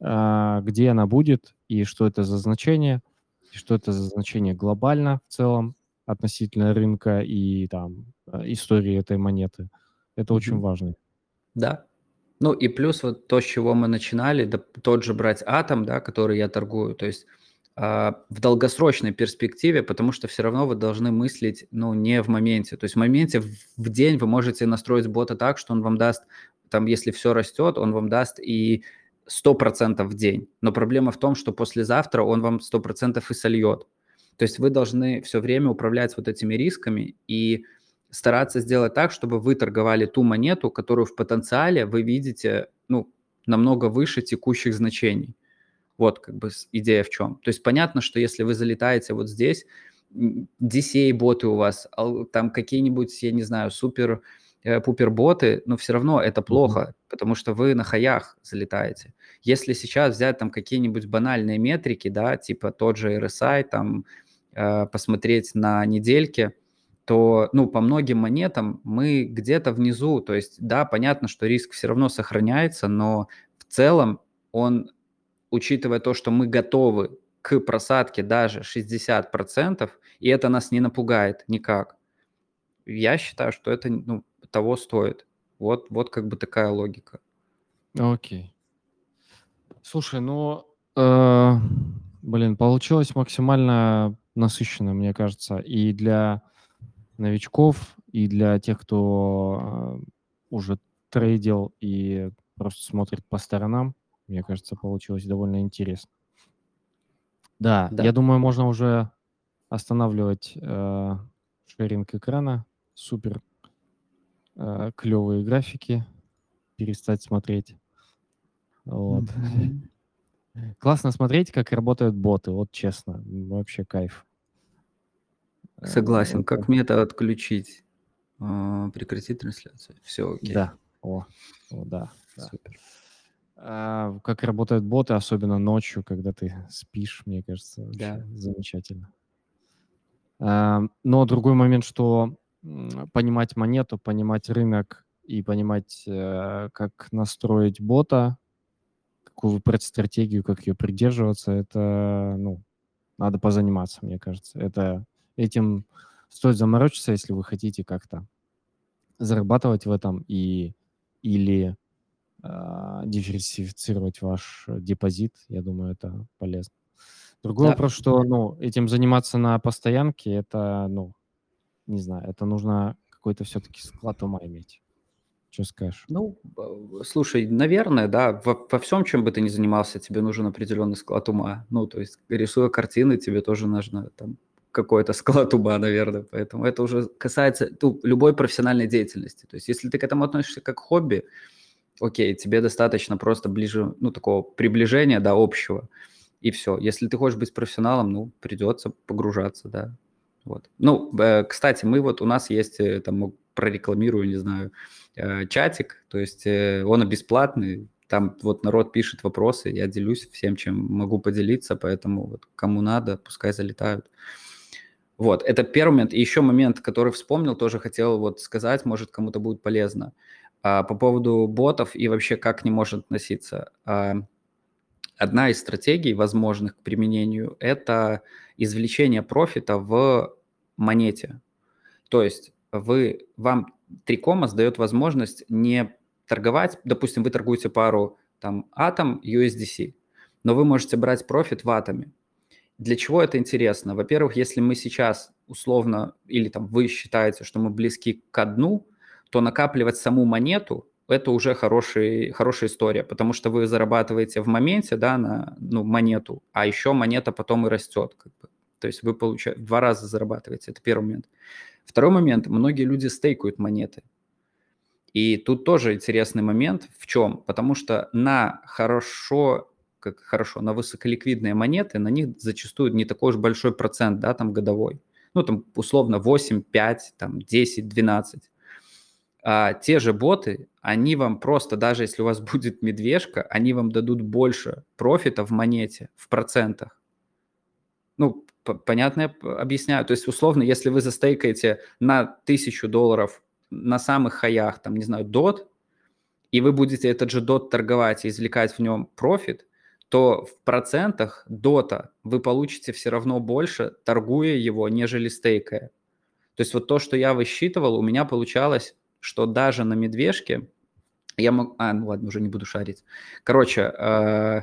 э, где она будет и что это за значение, и что это за значение глобально в целом относительно рынка и там э, истории этой монеты. Это mm-hmm. очень важно. Да. Ну и плюс вот то, с чего мы начинали, да, тот же брать атом, да, который я торгую, то есть а, в долгосрочной перспективе, потому что все равно вы должны мыслить, ну, не в моменте. То есть в моменте, в день вы можете настроить бота так, что он вам даст, там, если все растет, он вам даст и 100% в день. Но проблема в том, что послезавтра он вам 100% и сольет. То есть вы должны все время управлять вот этими рисками и стараться сделать так, чтобы вы торговали ту монету, которую в потенциале вы видите, ну, намного выше текущих значений. Вот как бы идея в чем. То есть понятно, что если вы залетаете вот здесь, DCA-боты у вас, там какие-нибудь, я не знаю, супер э, пупер боты, но все равно это плохо, mm-hmm. потому что вы на хаях залетаете. Если сейчас взять там какие-нибудь банальные метрики, да, типа тот же RSI, там э, посмотреть на недельке, то, ну, по многим монетам мы где-то внизу, то есть, да, понятно, что риск все равно сохраняется, но в целом он учитывая то, что мы готовы к просадке даже 60%, и это нас не напугает никак, я считаю, что это ну, того стоит. Вот, вот как бы такая логика. Окей. Слушай, ну, э, блин, получилось максимально насыщенно, мне кажется, и для новичков, и для тех, кто э, уже трейдил и просто смотрит по сторонам. Мне кажется, получилось довольно интересно. Да, да. я думаю, можно уже останавливать э, шеринг экрана. Супер э, клевые графики. Перестать смотреть. Вот. Классно смотреть, как работают боты. Вот честно, вообще кайф. Э, Согласен. Как мне это отключить? А, прекратить трансляцию. Все окей. Да. О, о да. Супер. А, как работают боты, особенно ночью, когда ты спишь, мне кажется, да. замечательно. А, но другой момент, что понимать монету, понимать рынок и понимать, э, как настроить бота, какую выбрать стратегию, как ее придерживаться, это, ну, надо позаниматься, мне кажется. Это этим стоит заморочиться, если вы хотите как-то зарабатывать в этом и или а, диверсифицировать ваш депозит. Я думаю, это полезно. Другой да. вопрос, что ну, этим заниматься на постоянке, это, ну, не знаю, это нужно какой-то все-таки склад ума иметь. Что скажешь? Ну, слушай, наверное, да, во, во всем, чем бы ты ни занимался, тебе нужен определенный склад ума. Ну, то есть, рисуя картины, тебе тоже нужно там какой-то склад ума, наверное. Поэтому это уже касается ну, любой профессиональной деятельности. То есть, если ты к этому относишься как хобби, окей, тебе достаточно просто ближе, ну, такого приближения, да, общего, и все. Если ты хочешь быть профессионалом, ну, придется погружаться, да. Вот. Ну, э, кстати, мы вот, у нас есть, э, там, прорекламирую, не знаю, э, чатик, то есть он бесплатный, там вот народ пишет вопросы, я делюсь всем, чем могу поделиться, поэтому вот кому надо, пускай залетают. Вот, это первый момент. И еще момент, который вспомнил, тоже хотел вот сказать, может, кому-то будет полезно. А, по поводу ботов и вообще как к ним может относиться. А, одна из стратегий, возможных к применению, это извлечение профита в монете. То есть вы, вам Трикомас дает возможность не торговать, допустим, вы торгуете пару там атом USDC, но вы можете брать профит в атоме. Для чего это интересно? Во-первых, если мы сейчас условно, или там вы считаете, что мы близки к дну, то накапливать саму монету – это уже хороший, хорошая история, потому что вы зарабатываете в моменте, да, на ну, монету, а еще монета потом и растет. Как бы. То есть вы получаете, два раза зарабатываете, это первый момент. Второй момент, многие люди стейкают монеты. И тут тоже интересный момент в чем? Потому что на хорошо, как хорошо, на высоколиквидные монеты, на них зачастую не такой уж большой процент, да, там годовой. Ну, там условно 8, 5, там 10, 12. А те же боты, они вам просто, даже если у вас будет медвежка, они вам дадут больше профита в монете, в процентах. Ну, понятно я объясняю? То есть, условно, если вы застейкаете на 1000 долларов на самых хаях, там, не знаю, DOT, и вы будете этот же DOT торговать и извлекать в нем профит, то в процентах дота вы получите все равно больше, торгуя его, нежели стейкая. То есть вот то, что я высчитывал, у меня получалось, что даже на медвежке я мог... А, ну ладно, уже не буду шарить. Короче, э,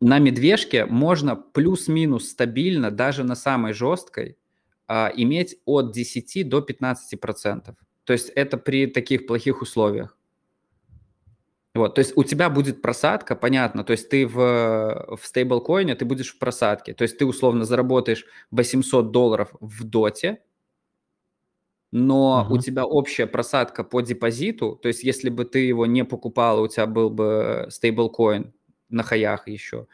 на медвежке можно плюс-минус стабильно, даже на самой жесткой, э, иметь от 10 до 15 процентов. То есть это при таких плохих условиях. Вот, то есть у тебя будет просадка, понятно, то есть ты в, в стейблкоине, ты будешь в просадке, то есть ты условно заработаешь 800 долларов в доте, но uh-huh. у тебя общая просадка по депозиту, то есть если бы ты его не покупал, у тебя был бы стейблкоин на хаях еще,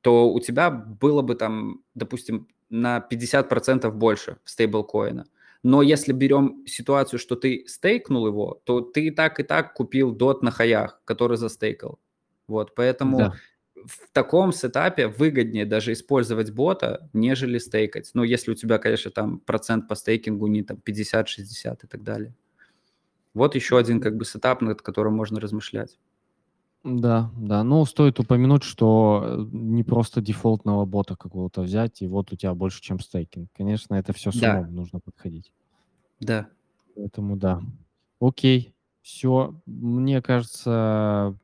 то у тебя было бы там, допустим, на 50% больше стейблкоина. Но если берем ситуацию, что ты стейкнул его, то ты и так и так купил DOT на хаях, который застейкал. Вот, поэтому да. в таком сетапе выгоднее даже использовать бота, нежели стейкать. Ну, если у тебя, конечно, там процент по стейкингу не там 50-60 и так далее. Вот еще один как бы сетап, над которым можно размышлять. Да, да. Ну, стоит упомянуть, что э, не просто дефолтного бота какого-то взять, и вот у тебя больше, чем стейкинг. Конечно, это все с Да, умом нужно подходить. да. Поэтому да. Окей, все. Мне кажется,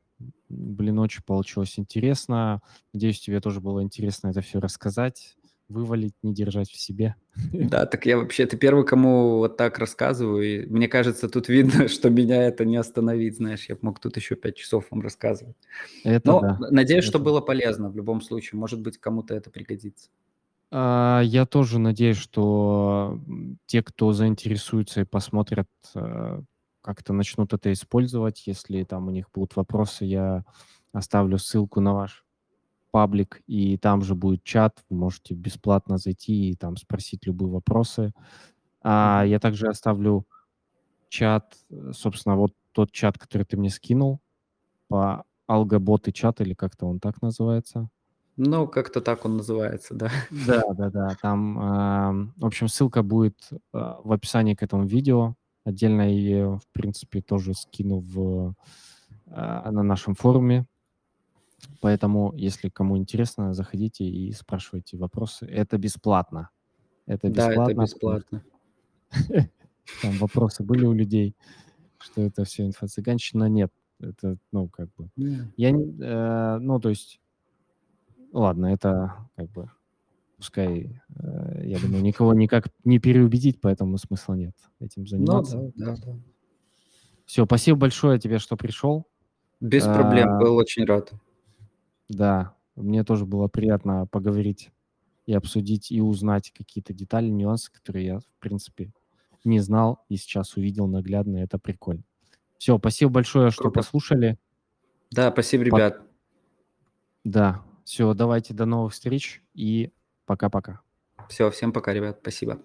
блин, очень получилось интересно. Надеюсь, тебе тоже было интересно это все рассказать вывалить, не держать в себе. Да, так я вообще, ты первый, кому вот так рассказываю, и мне кажется, тут видно, что меня это не остановить, знаешь, я мог тут еще пять часов вам рассказывать. Это Но да. надеюсь, это... что было полезно в любом случае, может быть, кому-то это пригодится. А, я тоже надеюсь, что те, кто заинтересуется и посмотрят, э, как-то начнут это использовать. Если там у них будут вопросы, я оставлю ссылку на ваш паблик, и там же будет чат, вы можете бесплатно зайти и там спросить любые вопросы. А я также оставлю чат, э, собственно, вот тот чат, который ты мне скинул, по алгоботы чат, или как-то он так называется. Ну, как-то так он называется, да. Да, да, да. Там, э, в общем, ссылка будет э, в описании к этому видео. Отдельно я ее, в принципе, тоже скину в, э, на нашем форуме Поэтому, если кому интересно, заходите и спрашивайте вопросы. Это бесплатно. Это Да, это бесплатно. Там вопросы были у людей, что это все инфо-цыганщина. Нет, это, ну, как бы... Я э, ну, то есть... Ладно, это как бы... Пускай, э, я думаю, никого никак не переубедить, поэтому смысла нет этим Ну заниматься. да, да, да. Все, спасибо большое тебе, что пришел. Без проблем, был очень рад. Да, мне тоже было приятно поговорить и обсудить, и узнать какие-то детали, нюансы, которые я, в принципе, не знал и сейчас увидел наглядно, это прикольно. Все, спасибо большое, что Круто. послушали. Да, спасибо, ребят. Да, все, давайте до новых встреч и пока-пока. Все, всем пока, ребят, спасибо.